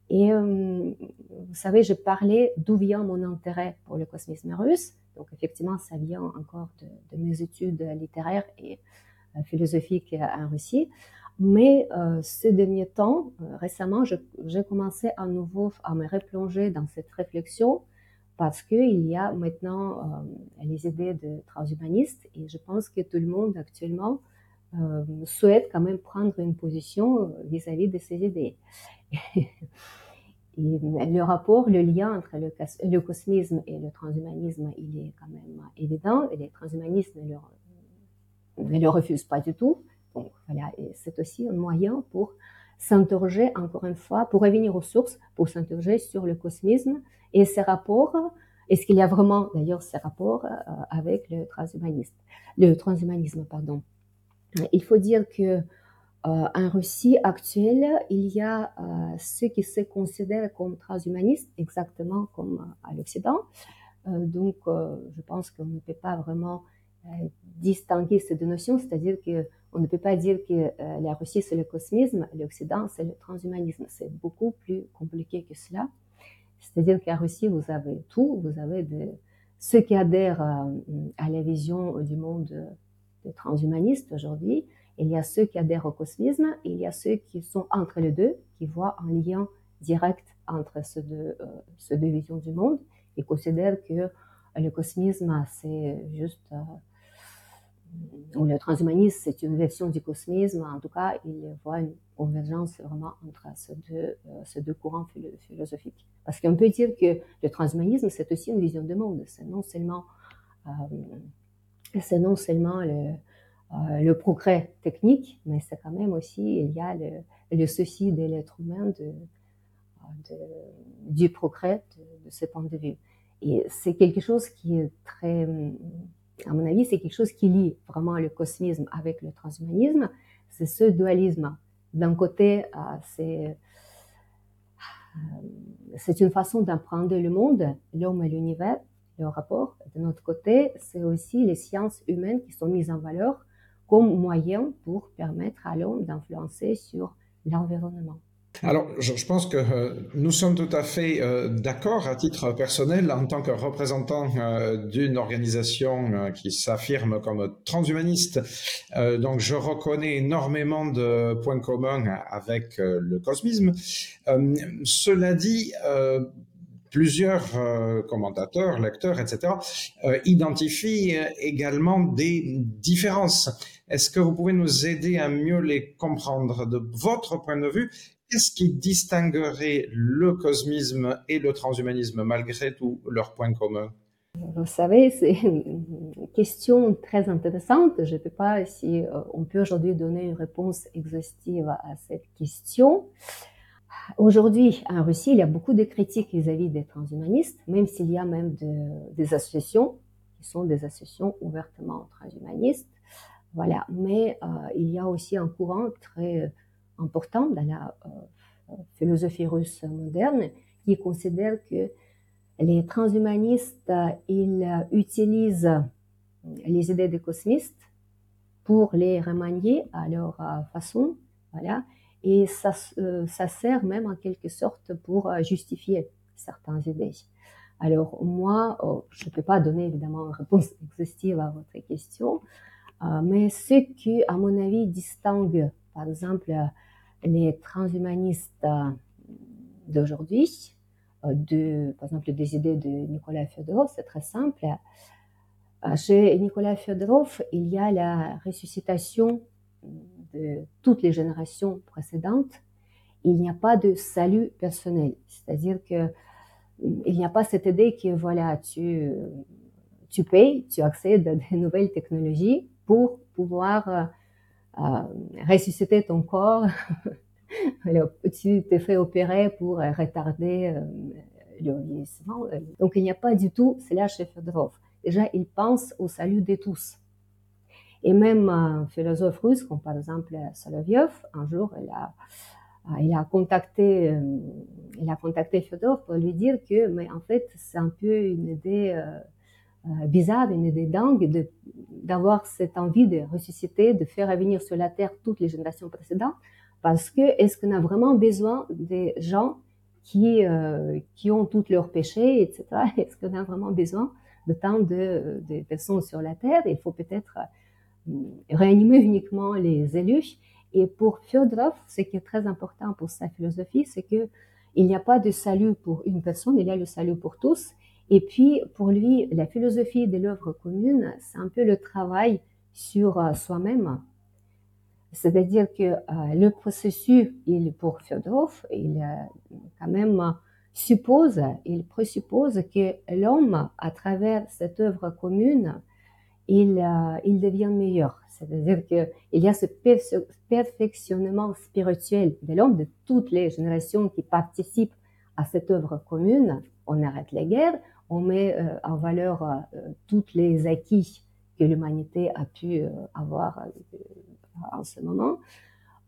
Et euh, vous savez, je parlais d'où vient mon intérêt pour le cosmisme russe. Donc effectivement, ça vient encore de, mes études littéraires et euh, philosophiques en Russie. Mais euh, ces derniers temps, récemment, j'ai commencé à nouveau à me replonger dans cette réflexion parce qu'il y a maintenant les idées de transhumanistes et je pense que tout le monde actuellement souhaite quand même prendre une position vis-à-vis de ces idées. [laughs] le rapport, le lien entre le, cosmisme et le transhumanisme, il est quand même évident et les transhumanistes ne le, refusent pas du tout. Donc voilà, c'est aussi un moyen pour s'interroger encore une fois, pour revenir aux sources, pour s'interroger sur le cosmisme et ses rapports. Est-ce qu'il y a vraiment d'ailleurs ces rapports euh, avec le transhumanisme, le transhumanisme, pardon. Il faut dire que en Russie actuelle, il y a euh, ceux qui se considèrent comme transhumanistes, exactement comme à l'Occident. Euh, donc, euh, je pense qu'on ne peut pas vraiment euh, distinguer ces deux notions, c'est-à-dire que on ne peut pas dire que euh, la Russie c'est le cosmisme, l'Occident c'est le transhumanisme. C'est beaucoup plus compliqué que cela. C'est-à-dire qu'en Russie vous avez tout, vous avez ceux qui adhèrent euh, à la vision du monde des transhumanistes aujourd'hui, il y a ceux qui adhèrent au cosmisme, il y a ceux qui sont entre les deux, qui voient un lien direct entre ces deux, euh, visions du monde et considèrent que le cosmisme c'est juste euh, ou le transhumanisme, c'est une version du cosmisme. En tout cas, il voit une convergence vraiment entre ces deux, euh, courants philo philosophiques. Parce qu'on peut dire que le transhumanisme, c'est aussi une vision du monde. C'est non seulement, c'est non seulement le, le, progrès technique, mais c'est quand même aussi, il y a le, le souci de l'être humain de, du progrès de, de ce point de vue. Et c'est quelque chose qui est très à mon avis, c'est quelque chose qui lie vraiment le cosmisme avec le transhumanisme, c'est ce dualisme. D'un côté, euh, c'est euh, c'est une façon d'apprendre le monde, l'homme et l'univers, le rapport. De notre côté, c'est aussi les sciences humaines qui sont mises en valeur comme moyen pour permettre à l'homme d'influencer sur l'environnement.
Alors, je, pense que euh, nous sommes tout à fait euh, d'accord à titre personnel en tant que représentant euh, d'une organisation qui s'affirme comme transhumaniste. Donc, je reconnais énormément de points communs avec le cosmisme. cela dit, plusieurs commentateurs, lecteurs, etc., identifient également des différences. Est-ce que vous pouvez nous aider à mieux les comprendre de votre point de vue? Qu'est-ce qui distinguerait le cosmisme et le transhumanisme malgré tous leurs points communs
Vous savez, c'est une question très intéressante. Je ne sais pas si euh, on peut aujourd'hui donner une réponse exhaustive à cette question. Aujourd'hui, en Russie, il y a beaucoup de critiques vis-à-vis des transhumanistes, même s'il y a même de, des associations qui sont des associations ouvertement transhumanistes. Voilà. Mais euh, il y a aussi un courant très important dans la euh, philosophie russe moderne qui considère que les transhumanistes, ils utilisent les idées des cosmistes pour les remanier à leur euh, façon, voilà, et ça, euh, ça sert même en quelque sorte pour justifier certaines idées. Alors moi, oh, je ne peux pas donner évidemment une réponse [laughs] exhaustive à votre question, euh, mais ce qui, à mon avis, distingue, par exemple, les transhumanistes euh, d'aujourd'hui, euh, de, par exemple, des idées de Nicolas Fyodorov, c'est très simple. Euh, chez Nicolas Fyodorov, il y a la ressuscitation de toutes les générations précédentes. Il n'y a pas de salut personnel, c'est-à-dire que il n'y a pas cette idée que voilà, tu, tu payes, tu accèdes à [laughs] des nouvelles technologies pour pouvoir euh, ressusciter ton corps. [laughs] Tu te fais opérer pour retarder euh, le vieillissement. Donc, il n'y a pas du tout cela chez Fedorov. Déjà, il pense au salut de tous. Et même un philosophe russe, comme par exemple Solovyov, un jour, il a, il a contacté, il a contacté Fedor pour lui dire que, mais en fait, c'est un peu une idée bizarre, une idée dingue de d'avoir cette envie de ressusciter, de faire revenir sur la terre toutes les générations précédentes, parce que est-ce qu'on a vraiment besoin des gens qui euh, qui ont tous leurs péchés, etc. [laughs] Est-ce qu'on a vraiment besoin de tant de, de personnes sur la terre? Il faut peut-être euh, réanimer uniquement les élus. Et pour Fyodorov, ce qui est très important pour sa philosophie, c'est que il n'y a pas de salut pour une personne, il y a le salut pour tous. Et puis, pour lui, la philosophie de l'œuvre commune, c'est un peu le travail sur euh, soi-même. C'est-à-dire que euh, le processus, pour Fyodorov, il euh, quand même suppose, il présuppose que l'homme, à travers cette œuvre commune, il, il devient meilleur. C'est-à-dire qu'il y a ce perfectionnement spirituel de l'homme, de toutes les générations qui participent à cette œuvre commune. On arrête les guerres, on met euh, en valeur euh, toutes les acquis que l'humanité a pu euh, avoir en ce moment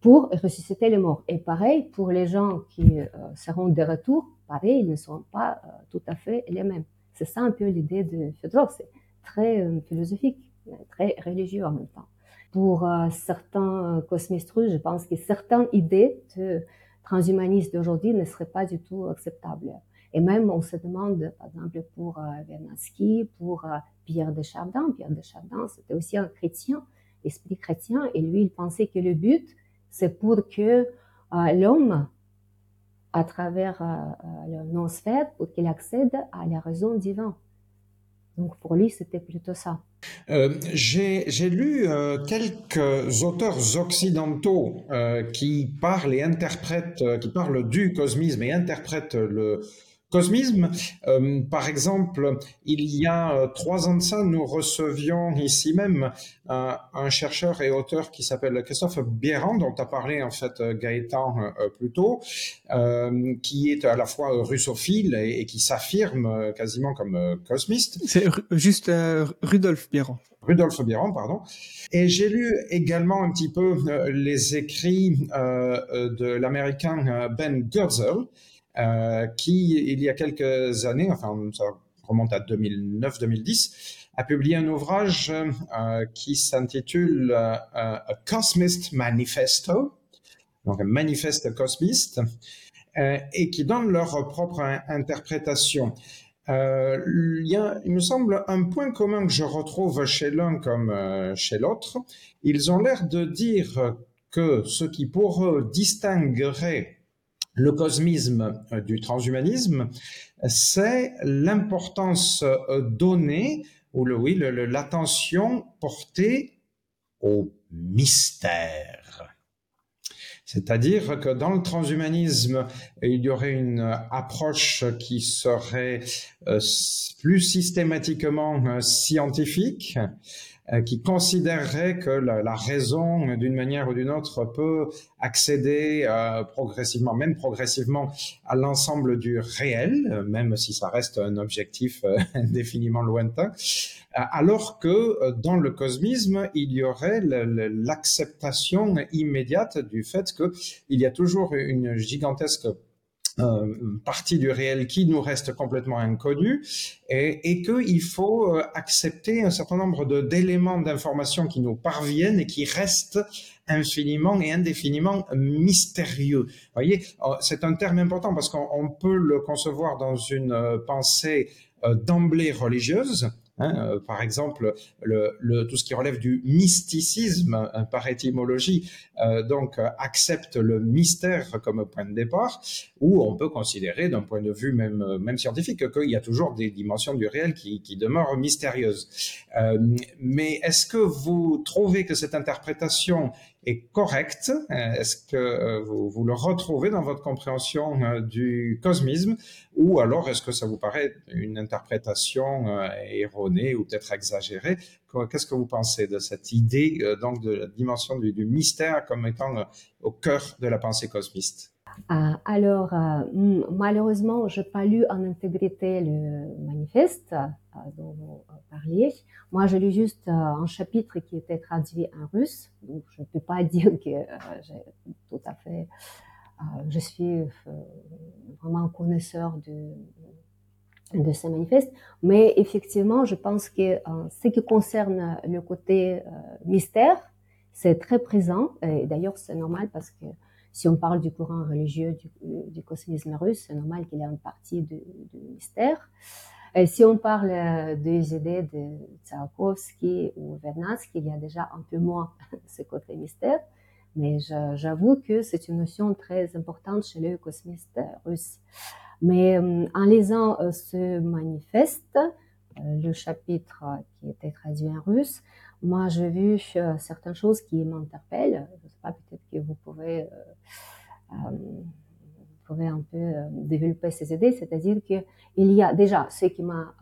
pour ressusciter les morts. Et pareil, pour les gens qui seront de retour, pareil, ils ne seront pas tout à fait les mêmes. C'est ça un peu l'idée de Fedor, c'est très philosophique, très religieux en même temps. Pour certains cosmistes russes, je pense que certaines idées de transhumanistes d'aujourd'hui ne seraient pas du tout acceptables. Et même, on se demande, par exemple, pour euh, Vernadsky, pour euh, Pierre de Chardin. Pierre de Chardin, c'était aussi un chrétien, esprit chrétien, et lui, il pensait que le but, c'est pour que euh, l'homme, à travers le non-sphère, pour qu'il accède à la raison divine. Donc pour lui, c'était plutôt ça.
J'ai lu quelques auteurs occidentaux qui parlent et interprètent, qui parlent du cosmisme et interprètent le, Cosmisme, euh, par exemple, il y a euh, trois ans de ça, nous recevions ici même euh, un chercheur et auteur qui s'appelle Christophe Bierand, dont a parlé en fait Gaëtan plus tôt, qui est à la fois russophile et, qui s'affirme quasiment comme cosmiste.
C'est juste Rudolf Bierand.
Rudolf Bierand, pardon. Et j'ai lu également un petit peu les écrits de l'américain Ben Goertzel, euh, qui, il y a quelques années, enfin, ça remonte à 2009-2010, a publié un ouvrage euh, qui s'intitule euh, A Cosmist Manifesto, donc un manifeste cosmiste, et qui donne leur propre interprétation. il me semble, un point commun que je retrouve chez l'un comme chez l'autre. Ils ont l'air de dire que ce qui pour eux distinguerait le cosmisme euh, du transhumanisme, c'est l'importance euh, donnée, ou le, oui, l'attention portée au mystère. C'est-à-dire que dans le transhumanisme, il y aurait une approche qui serait euh, plus systématiquement scientifique, qui considérerait que la, raison, d'une manière ou d'une autre, peut accéder euh, progressivement, même progressivement, à l'ensemble du réel, même si ça reste un objectif euh, [laughs] indéfiniment lointain, alors que dans le cosmisme, il y aurait l'acceptation immédiate du fait qu'il y a toujours une gigantesque euh, partie du réel qui nous reste complètement inconnu et, et qu'il faut euh, accepter un certain nombre d'éléments d'information qui nous parviennent et qui restent infiniment et indéfiniment mystérieux. Vous voyez, euh, c'est un terme important parce qu'on peut le concevoir dans une pensée d'emblée religieuse, Hein, euh, par exemple, le, tout ce qui relève du mysticisme hein, par étymologie, euh, donc accepte le mystère comme point de départ, ou on peut considérer d'un point de vue même, même scientifique qu'il y a toujours des dimensions du réel qui, qui demeurent mystérieuses. Euh, mais est-ce que vous trouvez que cette interprétation est correcte Est-ce que vous, vous, le retrouvez dans votre compréhension du cosmisme? Ou alors est-ce que ça vous paraît une interprétation euh, erronée ou peut-être exagérée? Qu'est-ce que vous pensez de cette idée euh, donc de la dimension du, mystère comme étant euh, au cœur de la pensée cosmiste?
Alors, malheureusement, je n'ai pas lu en intégrité le manifeste dont vous parliez. Moi, j'ai lu juste un chapitre qui était traduit en russe, donc je ne peux pas [laughs] dire que j'ai tout à fait je suis vraiment connaisseur de, de ces manifestes. Mais effectivement, je pense que ce qui concerne le côté mystère, c'est très présent. Et d'ailleurs, c'est normal parce que si on parle du courant religieux du, cosmisme russe, c'est normal qu'il y ait une partie de, mystère. Et si on parle euh, des idées de Tsakovsky ou Vernadsky, il y a déjà un peu moins [laughs] ce côté mystère. Mais j'avoue que c'est une notion très importante chez les cosmistes russes. Mais euh, en lisant euh, ce manifeste, le chapitre qui était traduit en russe, moi, j'ai vu euh, certaines choses qui m'interpellent. Je ne sais pas, peut-être que vous pouvez, euh, euh, vous pouvez un peu développer ces idées. C'est-à-dire qu'il y a déjà ce qui m'a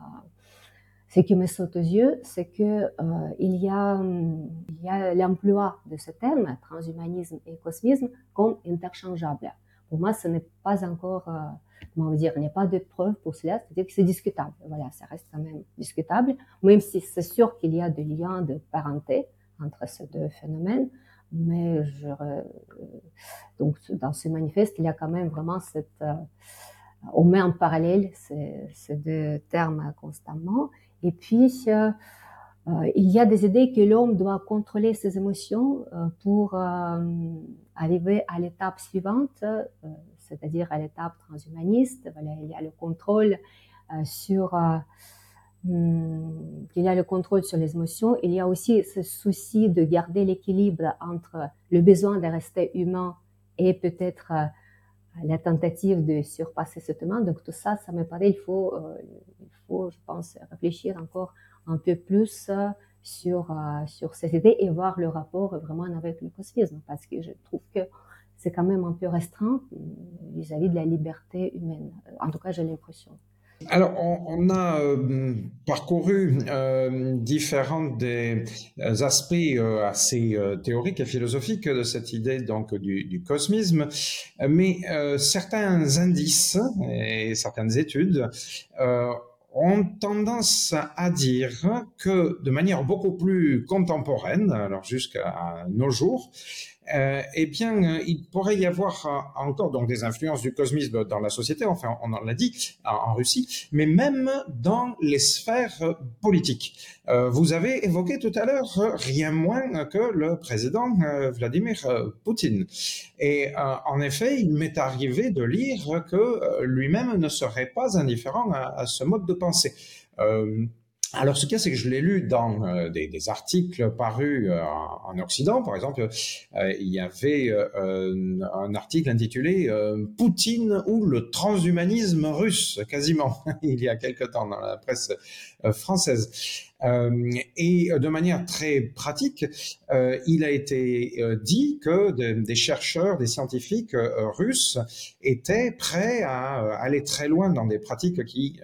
ce qui me saute aux yeux, c'est que il y a, il y a l'emploi de ce terme, transhumanisme et cosmisme, comme interchangeable. Pour moi, ce n'est pas encore comment dire, il n'y a pas de preuve pour cela, c'est-à-dire que c'est discutable. Voilà, ça reste quand même discutable, même si c'est sûr qu'il y a des liens de parenté entre ces deux phénomènes. Mais je, euh, donc dans ce manifeste, il y a quand même vraiment cette, euh, on met en parallèle ces, deux termes constamment. Et puis euh, il y a des idées que l'homme doit contrôler ses émotions pour arriver à l'étape suivante c'est-à-dire à, l'étape transhumaniste. Il y a le contrôle euh, sur euh, hmm, y a le contrôle sur les émotions. Il y a aussi ce souci de garder l'équilibre entre le besoin de rester humain et peut-être euh, la tentative de surpasser ce humain. Donc tout ça, ça me paraît, il faut, il faut, je pense, réfléchir encore un peu plus sur sur ces idées et voir le rapport vraiment avec le cosmisme, parce que je trouve que c'est quand même un peu restreint vis-à-vis de la liberté humaine. En tout cas, j'ai l'impression.
Alors, on, a euh, parcouru euh, différents des euh, aspects assez théoriques et philosophiques de cette idée donc du, du cosmisme, mais certains indices et certaines études ont tendance à dire que de manière beaucoup plus contemporaine, alors jusqu'à nos jours, eh bien, euh, il pourrait y avoir euh, encore donc des influences du cosmisme dans la société, enfin, on en l'a dit, en, Russie, mais même dans les sphères politiques. vous avez évoqué tout à l'heure rien moins que le président Vladimir Poutine. Et en effet, il m'est arrivé de lire que lui-même ne serait pas indifférent à, ce mode de pensée. Alors, ce qu'il c'est que je l'ai lu dans euh, des, des, articles parus euh, en Occident. Par exemple, euh, il y avait un article intitulé Poutine ou le transhumanisme russe, quasiment, [laughs] il y a quelque temps dans la presse française. Euh, et de manière très pratique, euh, il a été euh, dit que des chercheurs, des scientifiques russes étaient prêts à aller très loin dans des pratiques qui,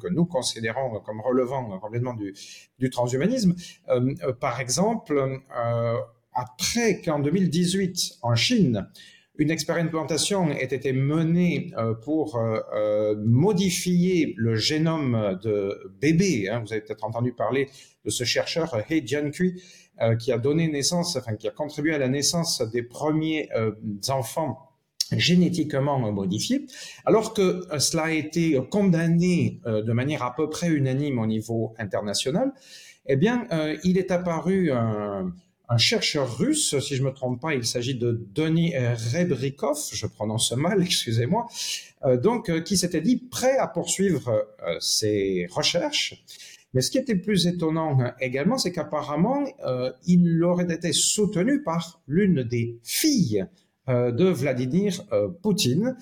que nous considérons comme relevant complètement du transhumanisme. par exemple, après qu'en 2018, en Chine, une expérimentation ait été menée euh, pour euh, euh, modifier le génome de bébés. Hein. Vous avez peut-être entendu parler de ce chercheur He Jiankui qui a donné naissance, enfin qui a contribué à la naissance des premiers enfants génétiquement modifiés, alors que cela a été condamné de manière à peu près unanime au niveau international, eh bien, il est apparu un chercheur russe, si je me trompe pas, il s'agit de Denis Rebrikov, je prononce mal, [laughs] excusez-moi, euh, donc euh, qui s'était dit prêt à poursuivre euh, ses recherches. Mais ce qui était plus étonnant également, c'est qu'apparemment, il aurait été soutenu par l'une des filles de Vladimir Poutine,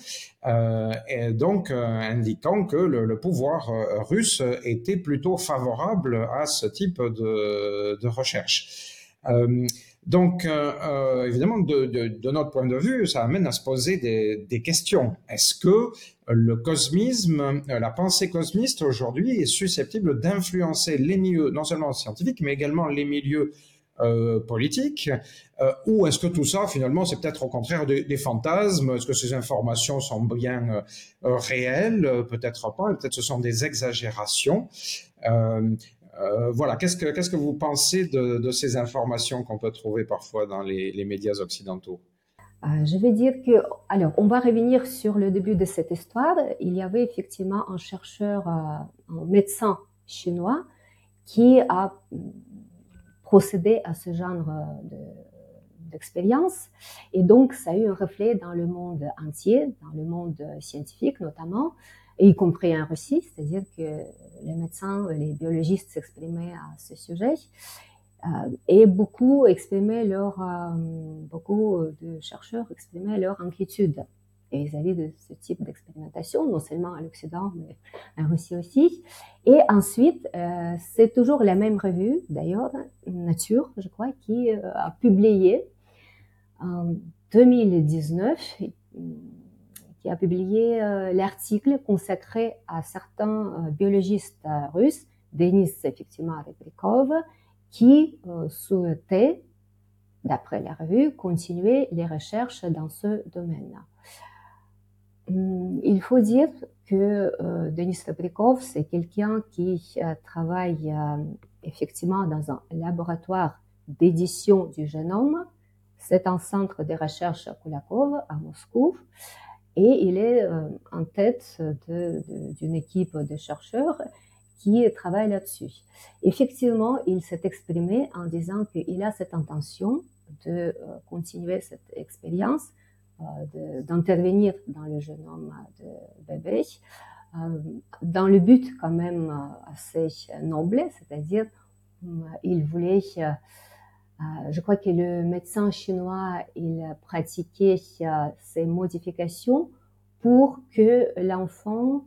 et donc indiquant que le, pouvoir russe était plutôt favorable à ce type de, de recherche. Euh, donc, euh, euh, évidemment, de, de, de, notre point de vue, ça amène à se poser des, des questions. Est-ce que le cosmisme, la pensée cosmiste aujourd'hui est susceptible d'influencer les milieux, non seulement scientifiques, mais également les milieux euh, politiques euh, Ou est-ce que tout ça, finalement, c'est peut-être au contraire des, des fantasmes? Est-ce que ces informations sont bien réelles? Peut-être pas, peut-être ce sont des exagérations. Euh, voilà, qu'est-ce que, vous pensez de, ces informations qu'on peut trouver parfois dans les, médias occidentaux?
Je vais dire que, alors, on va revenir sur le début de cette histoire. Il y avait effectivement un chercheur, un médecin chinois, qui a procédé à ce genre de, d'expérience. Et donc, ça a eu un reflet dans le monde entier, dans le monde scientifique notamment, y compris en Russie, c'est-à-dire que les médecins, les biologistes s'exprimaient à ce sujet. Euh, et beaucoup exprimaient leur, euh, beaucoup de chercheurs exprimaient leur inquiétude vis-à-vis de ce type d'expérimentation, non seulement à l'Occident, mais en Russie aussi. Et ensuite, euh, c'est toujours la même revue, d'ailleurs, Nature, je crois, qui a publié en 2019, qui a publié l'article consacré à certains biologistes russes, Denis effectivement Rebrikov, qui euh, souhaitait, d'après la revue, continuer les recherches dans ce domaine. Hum, il faut dire que euh, Denis Fabrikov, c'est quelqu'un qui euh, travaille effectivement dans un laboratoire d'édition du génome. C'est un centre de recherche à Kulakov, à Moscou. Et il est en tête d'une équipe de chercheurs qui travaille là-dessus. Effectivement, il s'est exprimé en disant qu'il a cette intention de euh, continuer cette expérience, euh, d'intervenir dans le génome de bébé, euh, dans le but quand même assez noble, c'est-à-dire il voulait, je crois que le médecin chinois, il pratiquait ces modifications pour que l'enfant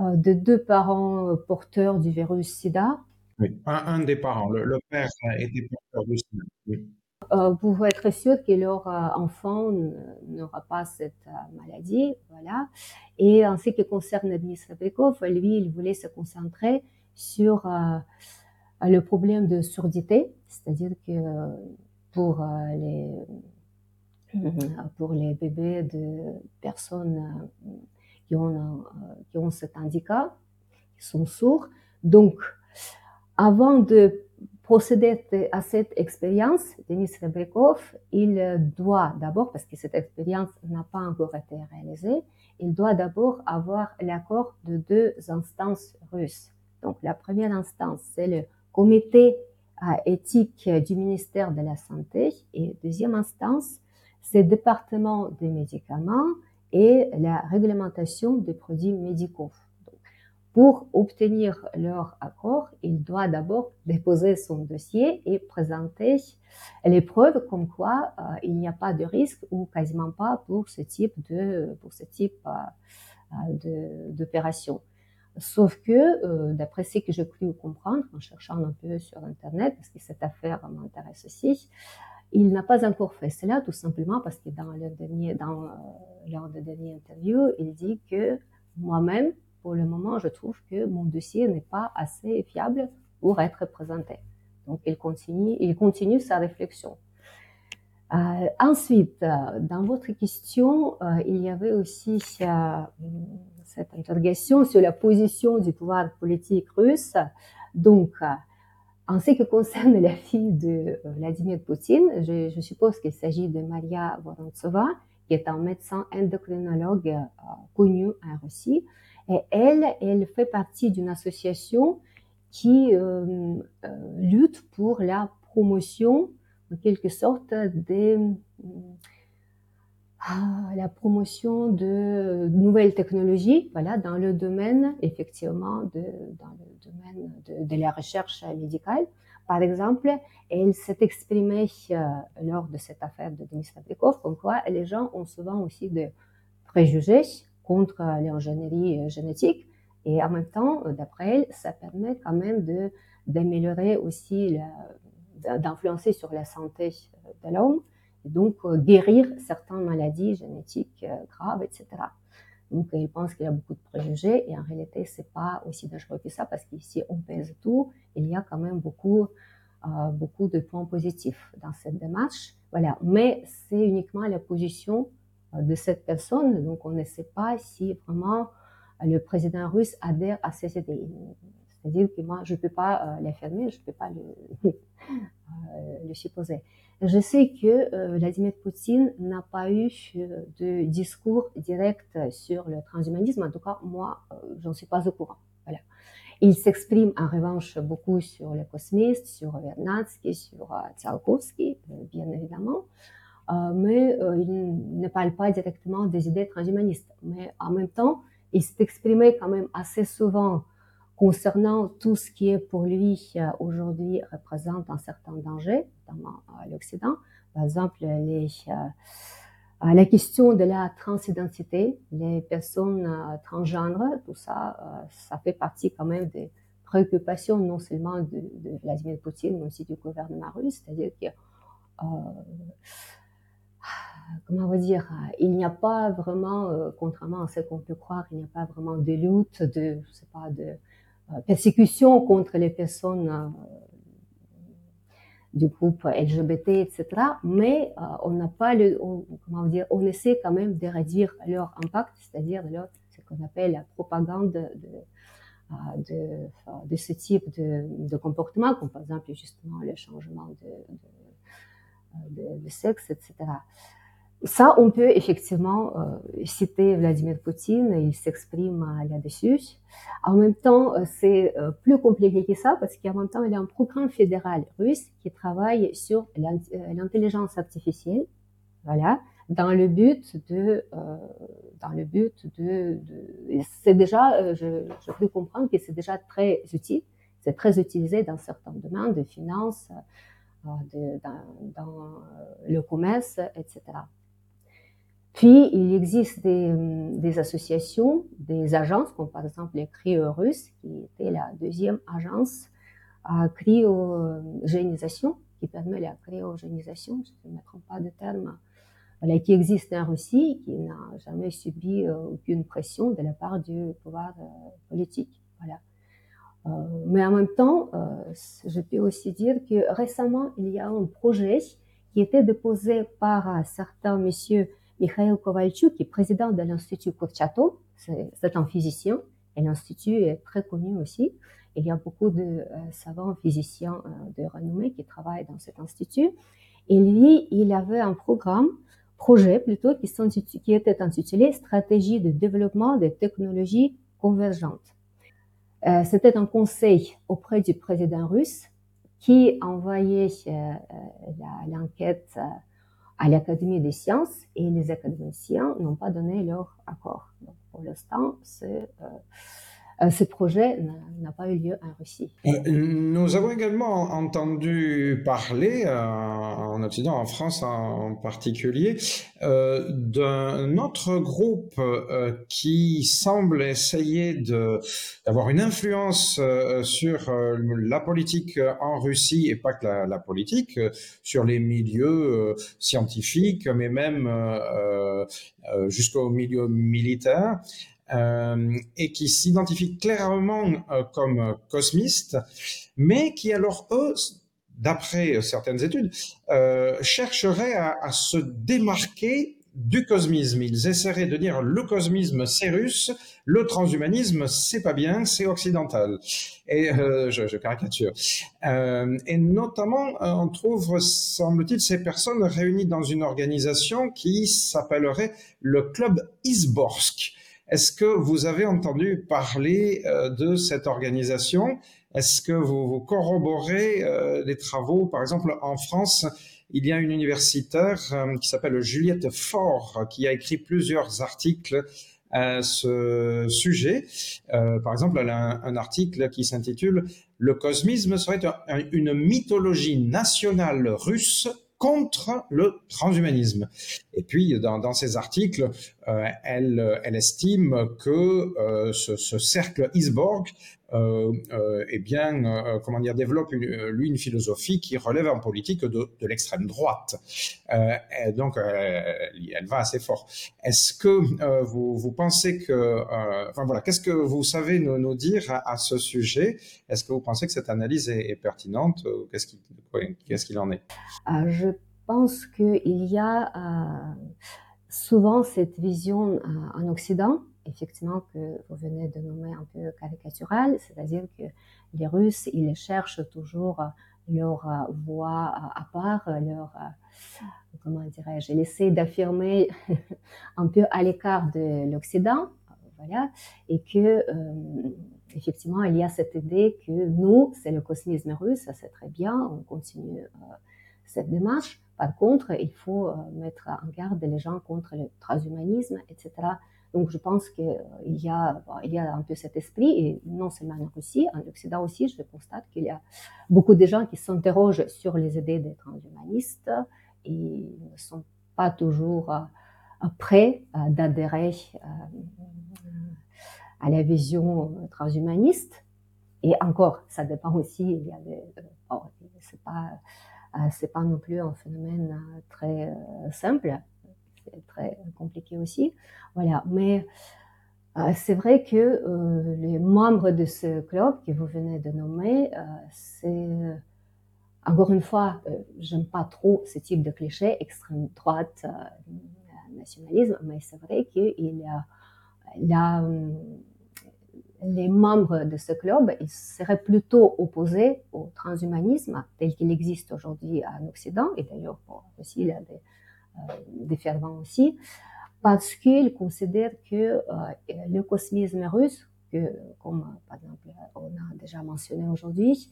euh, de deux parents euh, porteurs du virus sida.
Oui, un, des parents, le, père était porteur du sida. Oui.
Euh, pour être sûr que leur enfant n'aura pas cette maladie, voilà. Et en ce qui concerne Denis Rabekov, lui, il voulait se concentrer sur le problème de surdité, c'est-à-dire que pour les pour les bébés de personnes qui ont, euh, qui ont cet handicap, qui sont sourds. Donc, avant de procéder à cette expérience, Denis Rebekov, il doit d'abord, parce que cette expérience n'a pas encore été réalisée, il doit d'abord avoir l'accord de deux instances russes. Donc, la première instance, c'est le comité éthique du ministère de la Santé et deuxième instance, c'est le département des médicaments et la réglementation des produits médicaux. pour obtenir leur accord, il doit d'abord déposer son dossier et présenter les preuves comme quoi euh, il n'y a pas de risque ou quasiment pas pour ce type de pour ce type euh, d'opération. Sauf que, euh, d'après ce que j'ai cru comprendre en cherchant un peu sur Internet, parce que cette affaire m'intéresse aussi, il n'a pas encore fait cela, tout simplement parce que dans le dernier, dans, de dernier interview, il dit que moi-même, pour le moment, je trouve que mon dossier n'est pas assez fiable pour être présenté. Donc, il continue, il continue sa réflexion. Euh, ensuite, euh, dans votre question, euh, il y avait aussi cette interrogation sur la position du pouvoir politique russe. Donc, en ce qui concerne [laughs] la fille de Vladimir Poutine, je, suppose qu'il s'agit de Maria Vorontsova, qui est un médecin endocrinologue connu en Russie. Et elle, elle fait partie d'une association qui lutte pour la promotion, en quelque sorte, ah, la promotion de nouvelles technologies, voilà, dans le domaine, effectivement, de, dans le domaine de, la recherche médicale. Par exemple, elle s'est exprimée euh, lors de cette affaire de Denis Fabrikov, comme quoi les gens ont souvent aussi des préjugés contre l'ingénierie génétique. Et en même temps, d'après elle, ça permet quand même de d'améliorer aussi, d'influencer sur la santé de l'homme et donc euh, guérir certaines maladies génétiques euh, graves, etc. Donc, il pense qu'il y a beaucoup de préjugés et en réalité, c'est pas aussi dangereux que ça parce qu'ici, on pèse tout. Il y a quand même beaucoup, euh, beaucoup de points positifs dans cette démarche. Voilà. Mais c'est uniquement la position euh, de cette personne. Donc, on ne sait pas si vraiment le président russe adhère à ces idées. C'est-à-dire que moi, je ne peux pas euh, l'affirmer, je ne peux pas le, [laughs] euh, le le supposait. Je sais que Vladimir Poutine n'a pas eu de discours direct sur le transhumanisme. En tout cas, moi, j'en suis pas au courant. Voilà. Il s'exprime en revanche beaucoup sur les cosmistes, sur Vernadsky, sur Tsiolkovsky, bien évidemment. Euh, mais euh, il ne parle pas directement des idées transhumanistes. Mais en même temps, il s'est exprimé quand même assez souvent concernant tout ce qui est pour lui euh, aujourd'hui représente un certain danger, notamment à l'Occident. Par exemple, les, la question de la transidentité, les personnes transgenres, tout ça, ça fait partie quand même des préoccupations non seulement de, Vladimir Poutine, mais aussi du gouvernement russe. C'est-à-dire que euh, comment on va dire, il n'y a pas vraiment, euh, contrairement à ce qu'on peut croire, il n'y a pas vraiment de lutte, de, je sais pas, de euh, persécution contre les personnes euh, du groupe LGBT, etc. Mais on n'a pas le, comment dire, on essaie quand même de réduire leur impact, c'est-à-dire ce qu'on appelle la propagande de, de, de, ce type de, de, comportement, comme par exemple justement le changement de, de sexe, etc. Ça, on peut effectivement euh, citer Vladimir Poutine, il s'exprime euh, là-dessus. En même temps, euh, c'est euh, plus compliqué que ça parce qu'en même temps, il y a un programme fédéral russe qui travaille sur l'intelligence artificielle, voilà, dans le but de, dans le but de, de c'est déjà, je, je peux comprendre que c'est déjà très utile, c'est très utilisé dans certains domaines de finances, de, dans, dans le commerce, etc. Puis, il existe des, euh, des, associations, des agences, comme par exemple les Cryo-Russes, qui était la deuxième agence à cryogénisation, qui permet la cryogénisation, je ne me trompe pas de terme, voilà, qui existe en Russie, qui n'a jamais subi euh, aucune pression de la part du pouvoir euh, politique. Voilà. Euh, mais en même temps, je peux aussi dire que récemment, il y a un projet qui était déposé par certains messieurs Mikhail Kovalchuk, est président de l'Institut Kurchatov, c'est un physicien, et l'Institut est très connu aussi. Il y a beaucoup de euh, savants physiciens euh, de renommée qui travaillent dans cet institut. Et lui, il avait un programme, projet plutôt, qui, était intitulé Stratégie de développement des technologies convergentes. Euh, C'était un conseil auprès du président russe qui envoyait l'enquête à l'Académie des sciences et les académiciens n'ont pas donné leur accord. Donc, pour l'instant, c'est euh, ce projet n'a pas eu lieu en Russie.
Euh, nous avons également entendu parler, euh, en Occident, en France en particulier, d'un autre groupe qui semble essayer d'avoir une influence sur la politique en Russie, et pas que la, la politique, sur les milieux scientifiques, mais même jusqu'au milieu militaire. Euh, et qui s'identifient clairement euh, comme cosmistes, mais qui alors, eux, d'après certaines études, euh, chercheraient à, se démarquer du cosmisme. Ils essaieraient de dire le cosmisme c'est russe, le transhumanisme c'est pas bien, c'est occidental. Et euh, je, caricature. Euh, et notamment, on trouve, semble-t-il, ces personnes réunies dans une organisation qui s'appellerait le Club Isborsk. Est-ce que vous avez entendu parler euh, de cette organisation? Est-ce que vous, vous corroborez euh, les travaux? Par exemple, en France, il y a une universitaire euh, qui s'appelle Juliette Faure qui a écrit plusieurs articles à ce sujet. Par exemple, elle un, article qui s'intitule Le cosmisme serait un, une mythologie nationale russe contre le transhumanisme. Et puis, dans, dans ces articles, euh, elle, estime que euh, ce, ce, cercle Isborg eh bien, euh, comment dire, développe une, lui une philosophie qui relève en politique de, de l'extrême droite. Donc, elle va assez fort. Est-ce que vous, vous pensez que, enfin voilà, qu'est-ce que vous savez nous, nous dire à, ce sujet? Est-ce que vous pensez que cette analyse est, est pertinente Qu'est-ce qu'il qu'est-ce qu'il en est?
Je pense qu'il y a souvent cette vision en Occident effectivement que vous venez de nommer un peu caricatural, c'est-à-dire que les Russes, ils cherchent toujours leur voix à part, leur, comment dirais-je, laisser d'affirmer [laughs] un peu à l'écart de l'Occident, voilà, et que effectivement, il y a cette idée que nous, c'est le cosmisme russe, ça c'est très bien, on continue cette démarche. Par contre, il faut mettre en garde les gens contre le transhumanisme, etc. Donc, je pense qu'il euh, y, a, il y a un peu cet esprit, et non seulement en Russie, en Occident aussi, je constate qu'il y a beaucoup de gens qui s'interrogent sur les idées des transhumanistes et ne sont pas toujours euh, prêts euh, d'adhérer à la vision transhumaniste. Et encore, ça dépend aussi, il y c'est pas, c'est pas non plus un phénomène très simple c'est très compliqué aussi. Voilà, mais euh, c'est vrai que euh, les membres de ce club que vous venez de nommer, euh, c'est encore une fois, j'aime pas trop ce type de cliché, extrême droite, nationalisme, mais c'est vrai qu'il là, les membres de ce club, seraient plutôt opposés au transhumanisme tel qu'il existe aujourd'hui en Occident, et d'ailleurs aussi il y a des euh, des fervents aussi, parce qu'ils considèrent que euh, le cosmisme russe, que, comme par exemple on a déjà mentionné aujourd'hui,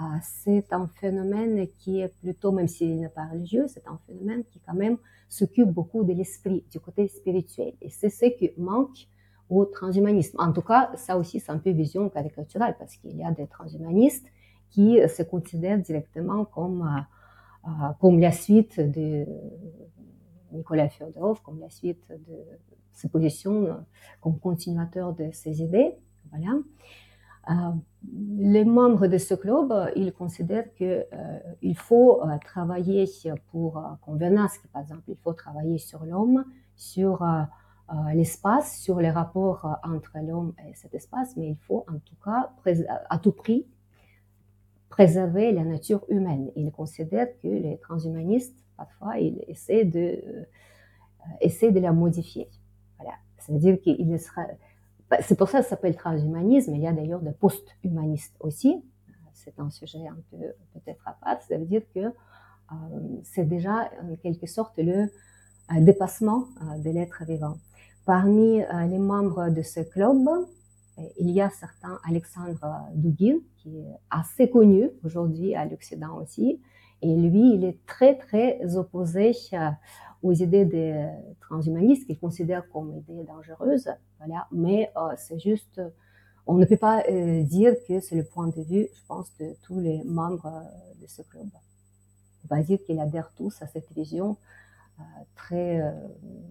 euh, c'est un phénomène qui est plutôt, même s'il n'est pas religieux, c'est un phénomène qui quand même s'occupe beaucoup de l'esprit, du côté spirituel. Et c'est ce qui manque au transhumanisme. En tout cas, ça aussi, c'est un peu vision caricaturale, parce qu'il y a des transhumanistes qui se considèrent directement comme, comme la suite de, Nicolas Fyodorov comme la suite de ses positions euh, comme continuateur de ses idées. Voilà. Euh, les membres de ce club, ils considèrent qu'il euh, faut euh, travailler pour euh, convenance, par exemple, il faut travailler sur l'homme, sur l'espace, sur les rapports entre l'homme et cet espace, mais il faut en tout cas, à tout prix, préserver la nature humaine. Ils considèrent que les transhumanistes parfois, il essaie de, euh, de la modifier. Voilà. C'est-à-dire qu'il sera. Bah, c'est pour ça que ça s'appelle transhumanisme. Il y a d'ailleurs des post-humanistes aussi. C'est un sujet un peu peut-être à part. Ça veut dire que euh, c'est déjà en quelque sorte le euh, dépassement de l'être vivant. Parmi les membres de ce club, il y a certains Alexandre Dugin, qui est assez connu aujourd'hui à l'Occident aussi, et lui, il est très, très opposé euh, aux idées des transhumanistes qu'il considère comme idées dangereuses. Voilà. Mais euh, c'est juste, on ne peut pas euh, dire que c'est le point de vue, je pense, de tous les membres de ce club. On va dire qu'ils adhèrent tous à cette vision très,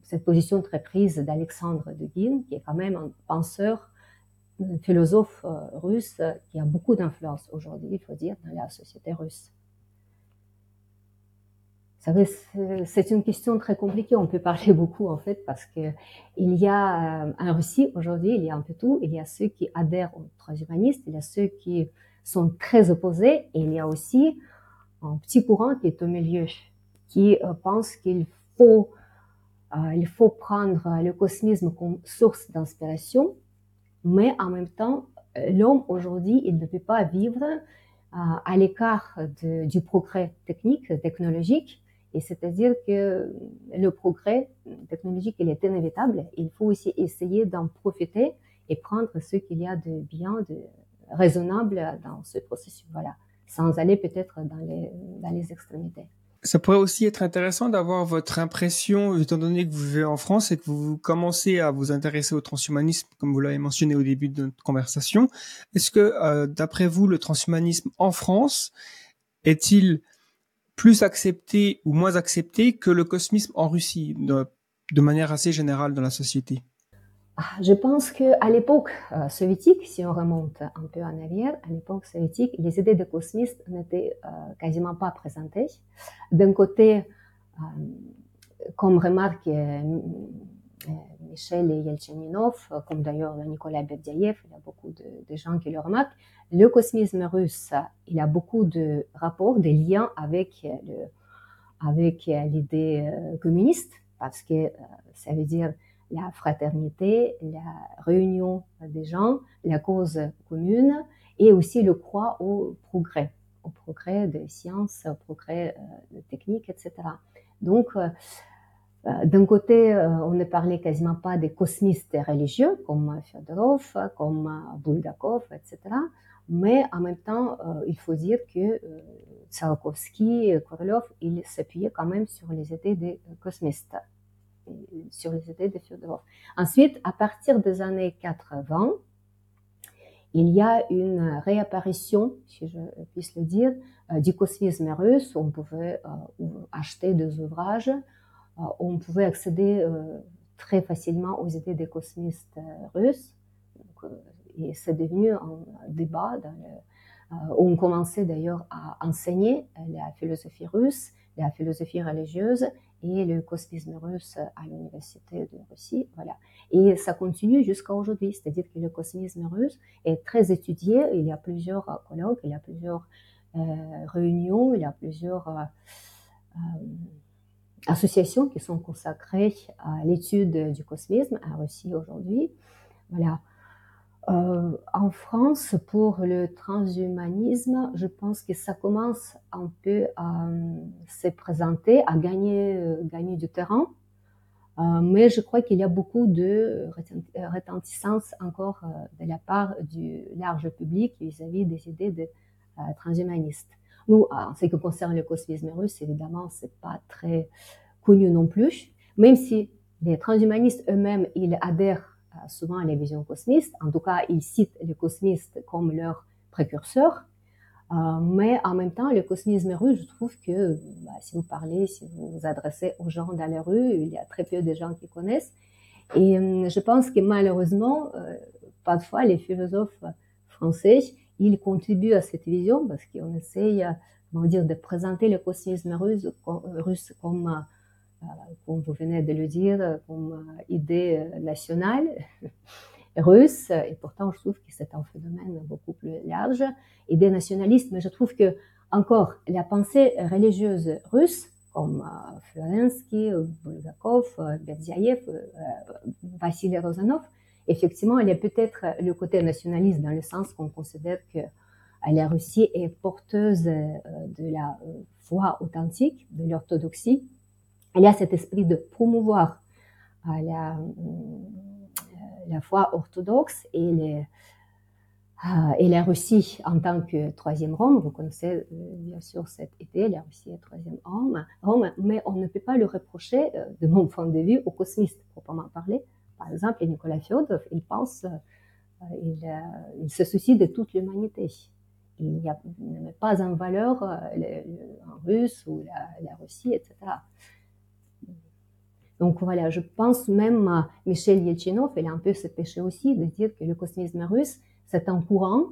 cette position très prise d'Alexandre de Guin, qui est quand même un penseur, un philosophe russe qui a beaucoup d'influence aujourd'hui, il faut dire, dans la société russe savez, c'est une question très compliquée. On peut parler [laughs] beaucoup en fait parce que il y a euh, en Russie aujourd'hui, il y a un peu tout. Il y a ceux qui adhèrent aux transhumanistes, il y a ceux qui sont très opposés, et il y a aussi un petit courant qui est au milieu, qui euh, pense qu'il faut euh, il faut prendre le cosmisme comme source d'inspiration, mais en même temps, l'homme aujourd'hui, il ne peut pas vivre à l'écart du progrès technique, technologique, et c'est-à-dire que le progrès technologique, il est inévitable. Il faut aussi essayer d'en profiter et prendre ce qu'il y a de bien, de raisonnable dans ce processus. Voilà. Sans aller peut-être dans les, dans les extrémités.
Ça pourrait aussi être intéressant d'avoir votre impression, étant donné que vous vivez en France et que vous commencez à vous intéresser au transhumanisme, comme vous l'avez mentionné au début de notre conversation. Est-ce que, euh, d'après vous, le transhumanisme en France est-il plus accepté ou moins accepté que le cosmisme en Russie, de, manière assez générale dans la société
ah, Je pense qu'à l'époque euh, soviétique, si on remonte un peu en arrière, à l'époque soviétique, les idées de cosmisme n'étaient euh, quasiment pas présentées. D'un côté, euh, comme remarque Michel Yelcheninov, comme d'ailleurs Nicolas Berdyaev, il y a beaucoup de, gens qui le remarquent, le cosmisme russe, il a beaucoup de rapports, des liens avec le, avec l'idée euh, communiste, parce que euh, ça veut dire la fraternité, la réunion des gens, la cause commune, et aussi le croix au progrès. au progrès des sciences, au progrès techniques, etc. Donc, d'un côté, on ne parlait quasiment pas des cosmistes religieux comme Fyodorov, comme Bulgakov, etc. Mais en même temps, il faut dire que Tsiolkovsky, Korolov, ils s'appuyaient quand même sur les idées des cosmistes, sur les idées de Fyodorov. Ensuite, à partir des années 80, il y a une réapparition, si je puisse le dire, du cosmisme russe. On pouvait acheter des ouvrages, on pouvait accéder très facilement aux idées des cosmistes russes. et c'est devenu un débat on commençait d'ailleurs à enseigner la philosophie russe, la philosophie religieuse et le cosmisme russe à l'université de Russie. Voilà. Et ça continue jusqu'à aujourd'hui, c'est-à-dire que le cosmisme russe est très étudié. Il y a plusieurs colloques, il y a plusieurs euh, réunions, il y a plusieurs euh, euh, associations qui sont consacrées à l'étude du cosmisme à Russie aujourd'hui. Voilà. Euh, en France, pour le transhumanisme, je pense que ça commence un peu à euh, se présenter, à gagner, euh, du terrain. Mais je crois qu'il y a beaucoup de réticence encore de la part du large public vis-à-vis des idées de transhumanistes. Nous, en ce qui concerne le cosmisme russe, évidemment, c'est pas très connu non plus, même si les transhumanistes eux-mêmes, ils adhèrent souvent les visions cosmistes. En tout cas, ils citent les cosmistes comme leurs précurseurs. Euh, mais en même temps, le cosmisme russe, je trouve que bah, si vous parlez, si vous vous adressez aux gens dans la rue, il y a très peu de gens qui connaissent. Et euh, je pense que malheureusement, euh, parfois, les philosophes français, ils contribuent à cette vision parce qu'on essaye, comment dire, de présenter le cosmisme russe, comme comme vous venez de le dire, comme idée nationale [laughs] russe. Et pourtant, je trouve que c'est un phénomène beaucoup plus large, idée nationaliste. Mais je trouve que, encore, la pensée religieuse russe, comme Florensky, Bulgakov, Berdiaev, Vassili Rozanov, effectivement, elle est peut-être le côté nationaliste dans le sens qu'on considère que la Russie est porteuse de la foi authentique, de l'orthodoxie, y a cet esprit de promouvoir euh, la, euh, foi orthodoxe et, euh, la Russie en tant que troisième Rome. Vous connaissez bien sûr cette idée, la Russie est troisième Rome, Rome, mais on ne peut pas le reprocher, de mon [laughs] point de vue, aux cosmistes, proprement parler. Par exemple, Nicolas Fyodorov, il pense, il, il se soucie de toute l'humanité il ne met pas en valeur euh, russe ou la, Russie, etc. Donc voilà, je pense même Michel Yelchinov, il a un peu ce péché aussi de dire que le cosmisme russe, c'est un courant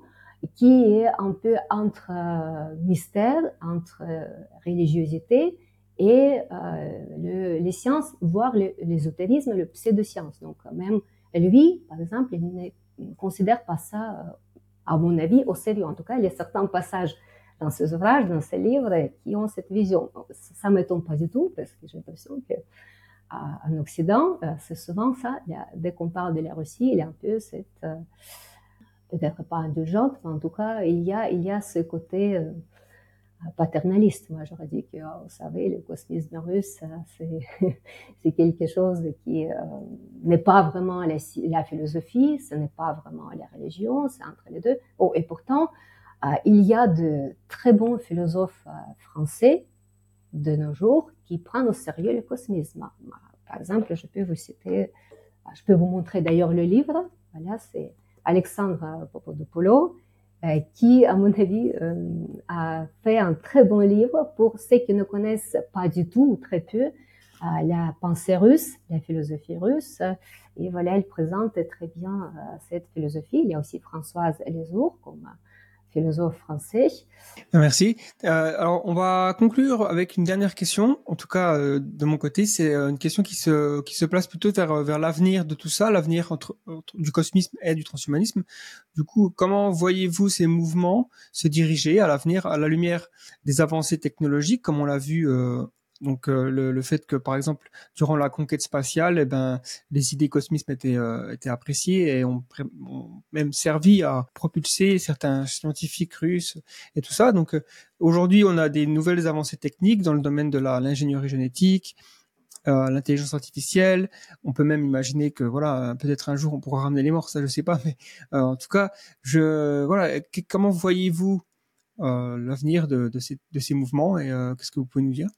qui est un peu entre euh, mystère, entre euh, religiosité et euh, le, les sciences, voire l'ésotérisme, le, pseudo-science. Donc même lui, par exemple, il ne considère pas ça, à mon avis, au sérieux. En tout cas, il y a certains passages dans ses ouvrages, dans ses livres, qui ont cette vision. Ça ne m'étonne pas du tout, parce que j'ai l'impression que en Occident, euh, c'est souvent ça. dès qu'on parle de la Russie, il y a un peu cette, euh, peut-être pas indulgente, mais en tout cas, il y a, il y a ce côté euh, paternaliste. Moi, j'aurais dit que, oh, vous savez, le cosmisme russe, [laughs] c'est quelque chose qui n'est pas vraiment la, philosophie, ce n'est pas vraiment la religion, c'est entre les deux. Oh, et pourtant, il y a de très bons philosophes français de nos jours qui prennent au sérieux le cosmisme. Par exemple, je peux vous citer, je peux vous montrer d'ailleurs le livre. Voilà, c'est Alexandre Popodopoulou, euh, qui, à mon avis, euh, a fait un très bon livre pour ceux qui ne connaissent pas du tout ou très peu euh, la pensée russe, la philosophie russe. Et voilà, elle présente très bien cette philosophie. Il y a aussi Françoise Lesour comme philosophe français.
Merci. Euh, alors, on va conclure avec une dernière question. En tout cas, euh, de mon côté, c'est euh, une question qui se qui se place plutôt vers vers l'avenir de tout ça, l'avenir entre, du cosmisme et du transhumanisme. Du coup, comment voyez-vous ces mouvements se diriger à l'avenir à la lumière des avancées technologiques, comme on l'a vu Donc le, le, fait que par exemple durant la conquête spatiale, eh ben les idées cosmisme étaient étaient appréciées et ont, même servi à propulser certains scientifiques russes et tout ça. Donc aujourd'hui, on a des nouvelles avancées techniques dans le domaine de l'ingénierie génétique, euh, l'intelligence artificielle. On peut même imaginer que voilà, peut-être un jour on pourra ramener les morts, ça je sais pas, mais euh, en tout cas, je voilà, comment voyez-vous euh, l'avenir de, ces, de ces mouvements et qu'est-ce que vous pouvez nous dire?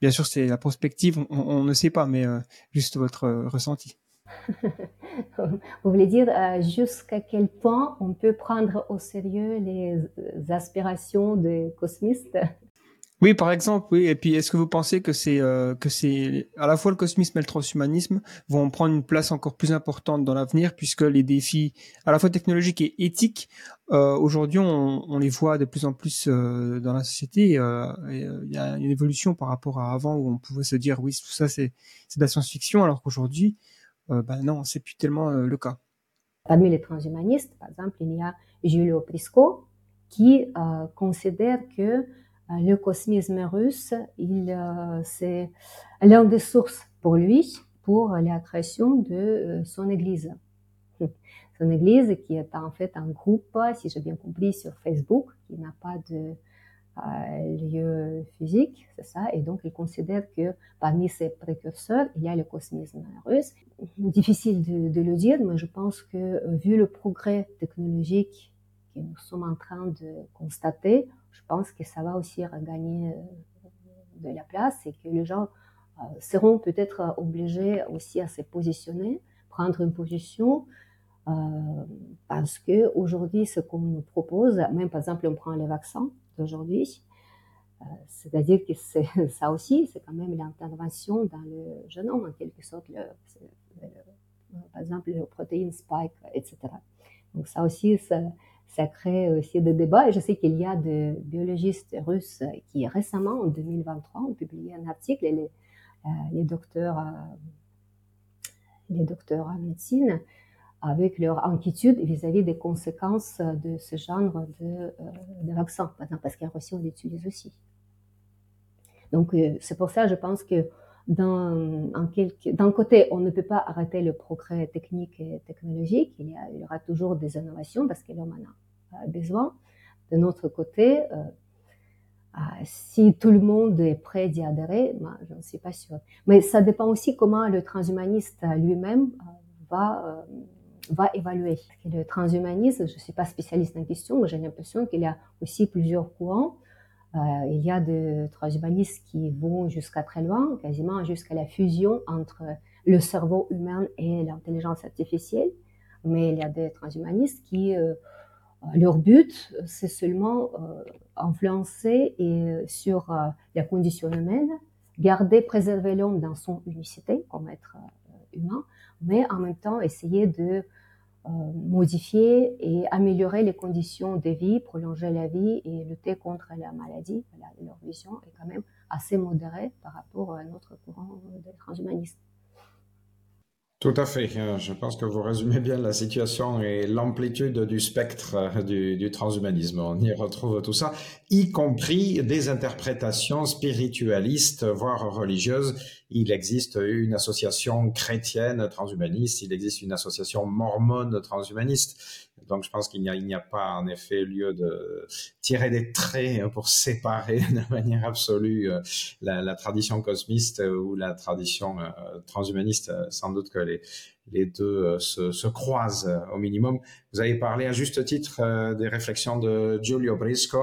Bien sûr, c'est la prospective, on, ne sait pas, mais juste votre ressenti. [laughs]
Vous voulez dire jusqu'à quel point on peut prendre au sérieux les aspirations des cosmistes?
Oui, par exemple, oui. Et puis, est-ce que vous pensez que c'est euh, que c'est à la fois le cosmisme et le transhumanisme vont prendre une place encore plus importante dans l'avenir, puisque les défis à la fois technologiques et éthiques euh, aujourd'hui, on, on, les voit de plus en plus euh, dans la société. Euh, il y a une évolution par rapport à avant où on pouvait se dire oui, tout ça c'est c'est de la science-fiction, alors qu'aujourd'hui, ben non, c'est plus tellement le cas.
Parmi les transhumanistes, par exemple, il y a Giulio Prisco qui considère que euh, le cosmisme russe, il, euh, c'est l'un des sources pour lui pour la création de euh, son église. [laughs] Son église qui est en fait un groupe, si j'ai bien compris, sur Facebook, qui n'a pas de lieu physique, c'est ça, et donc il considère que parmi ses précurseurs, il y a le cosmisme russe. Difficile de le dire, mais je pense que vu le progrès technologique que nous sommes en train de constater, je pense que ça va aussi regagner euh, de la place et que les gens euh, seront peut-être obligés aussi à se positionner, prendre une position, euh, parce que aujourd'hui, ce qu'on nous propose, même par exemple, on prend les vaccins d'aujourd'hui, c'est-à-dire que [laughs] ça aussi, c'est quand même l'intervention dans le génome, en quelque sorte, par exemple, les protéines spike, etc. Donc ça aussi, ça, ça crée aussi des débats. Et je sais qu'il y a des biologistes russes qui récemment, en 2023, ont publié un article, les, euh, les docteurs, euh, les docteurs en médecine, avec leur inquiétude vis-à-vis des conséquences de ce genre de, euh, de vaccin, parce qu'en Russie, on l'utilise aussi. Donc, c'est pour ça, je pense que d'un côté, on ne peut pas arrêter le progrès technique et technologique. Il y, aura toujours des innovations parce que l'homme en a besoin. De notre côté, euh, euh, si tout le monde est prêt d'y adhérer, ben, je ne suis pas sûre. Mais ça dépend aussi comment le transhumaniste lui-même euh, va, va évaluer. Le transhumanisme, je ne suis pas spécialiste en question, mais j'ai l'impression qu'il y a aussi plusieurs courants. Euh, il y a des transhumanistes qui vont jusqu'à très loin, quasiment jusqu'à la fusion entre le cerveau humain et l'intelligence artificielle. Mais il y a des transhumanistes qui, euh, leur but, c'est seulement euh, influencer et, sur la condition humaine, garder, préserver l'homme dans son unicité comme être humain, mais en même temps essayer de modifier et améliorer les conditions de vie, prolonger la vie et lutter contre la maladie. leur vision est quand même assez modérée par rapport à notre courant de transhumanisme.
Tout à fait. Euh, je pense que vous résumez bien la situation et l'amplitude du spectre euh, du, transhumanisme. On y retrouve tout ça, y compris des interprétations spiritualistes, voire religieuses. Il existe une association chrétienne transhumaniste, il existe une association mormone transhumaniste. Donc, je pense qu'il n'y a, pas en effet lieu de tirer des traits pour séparer de manière absolue euh, la, tradition cosmiste ou la tradition transhumaniste. Sans doute que les, les deux euh, se, se, croisent euh, au minimum. Vous avez parlé à juste titre euh, des réflexions de Giulio Brisco,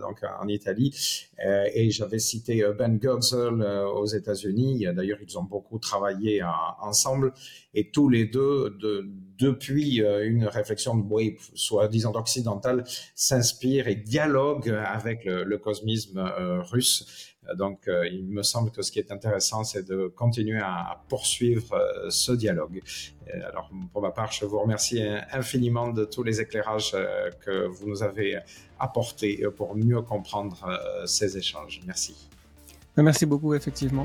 donc en Italie, et j'avais cité Ben Goetzel aux États-Unis. D'ailleurs, ils ont beaucoup travaillé ensemble, et tous les deux, de, depuis une réflexion de soi-disant occidentale, s'inspirent et dialoguent avec le cosmisme russe. Donc, euh, il me semble que ce qui est intéressant, c'est de continuer à, poursuivre euh, ce dialogue. alors, pour ma part, je vous remercie infiniment de tous les éclairages euh, que vous nous avez apportés pour mieux comprendre ces échanges. Merci.
Merci beaucoup, effectivement.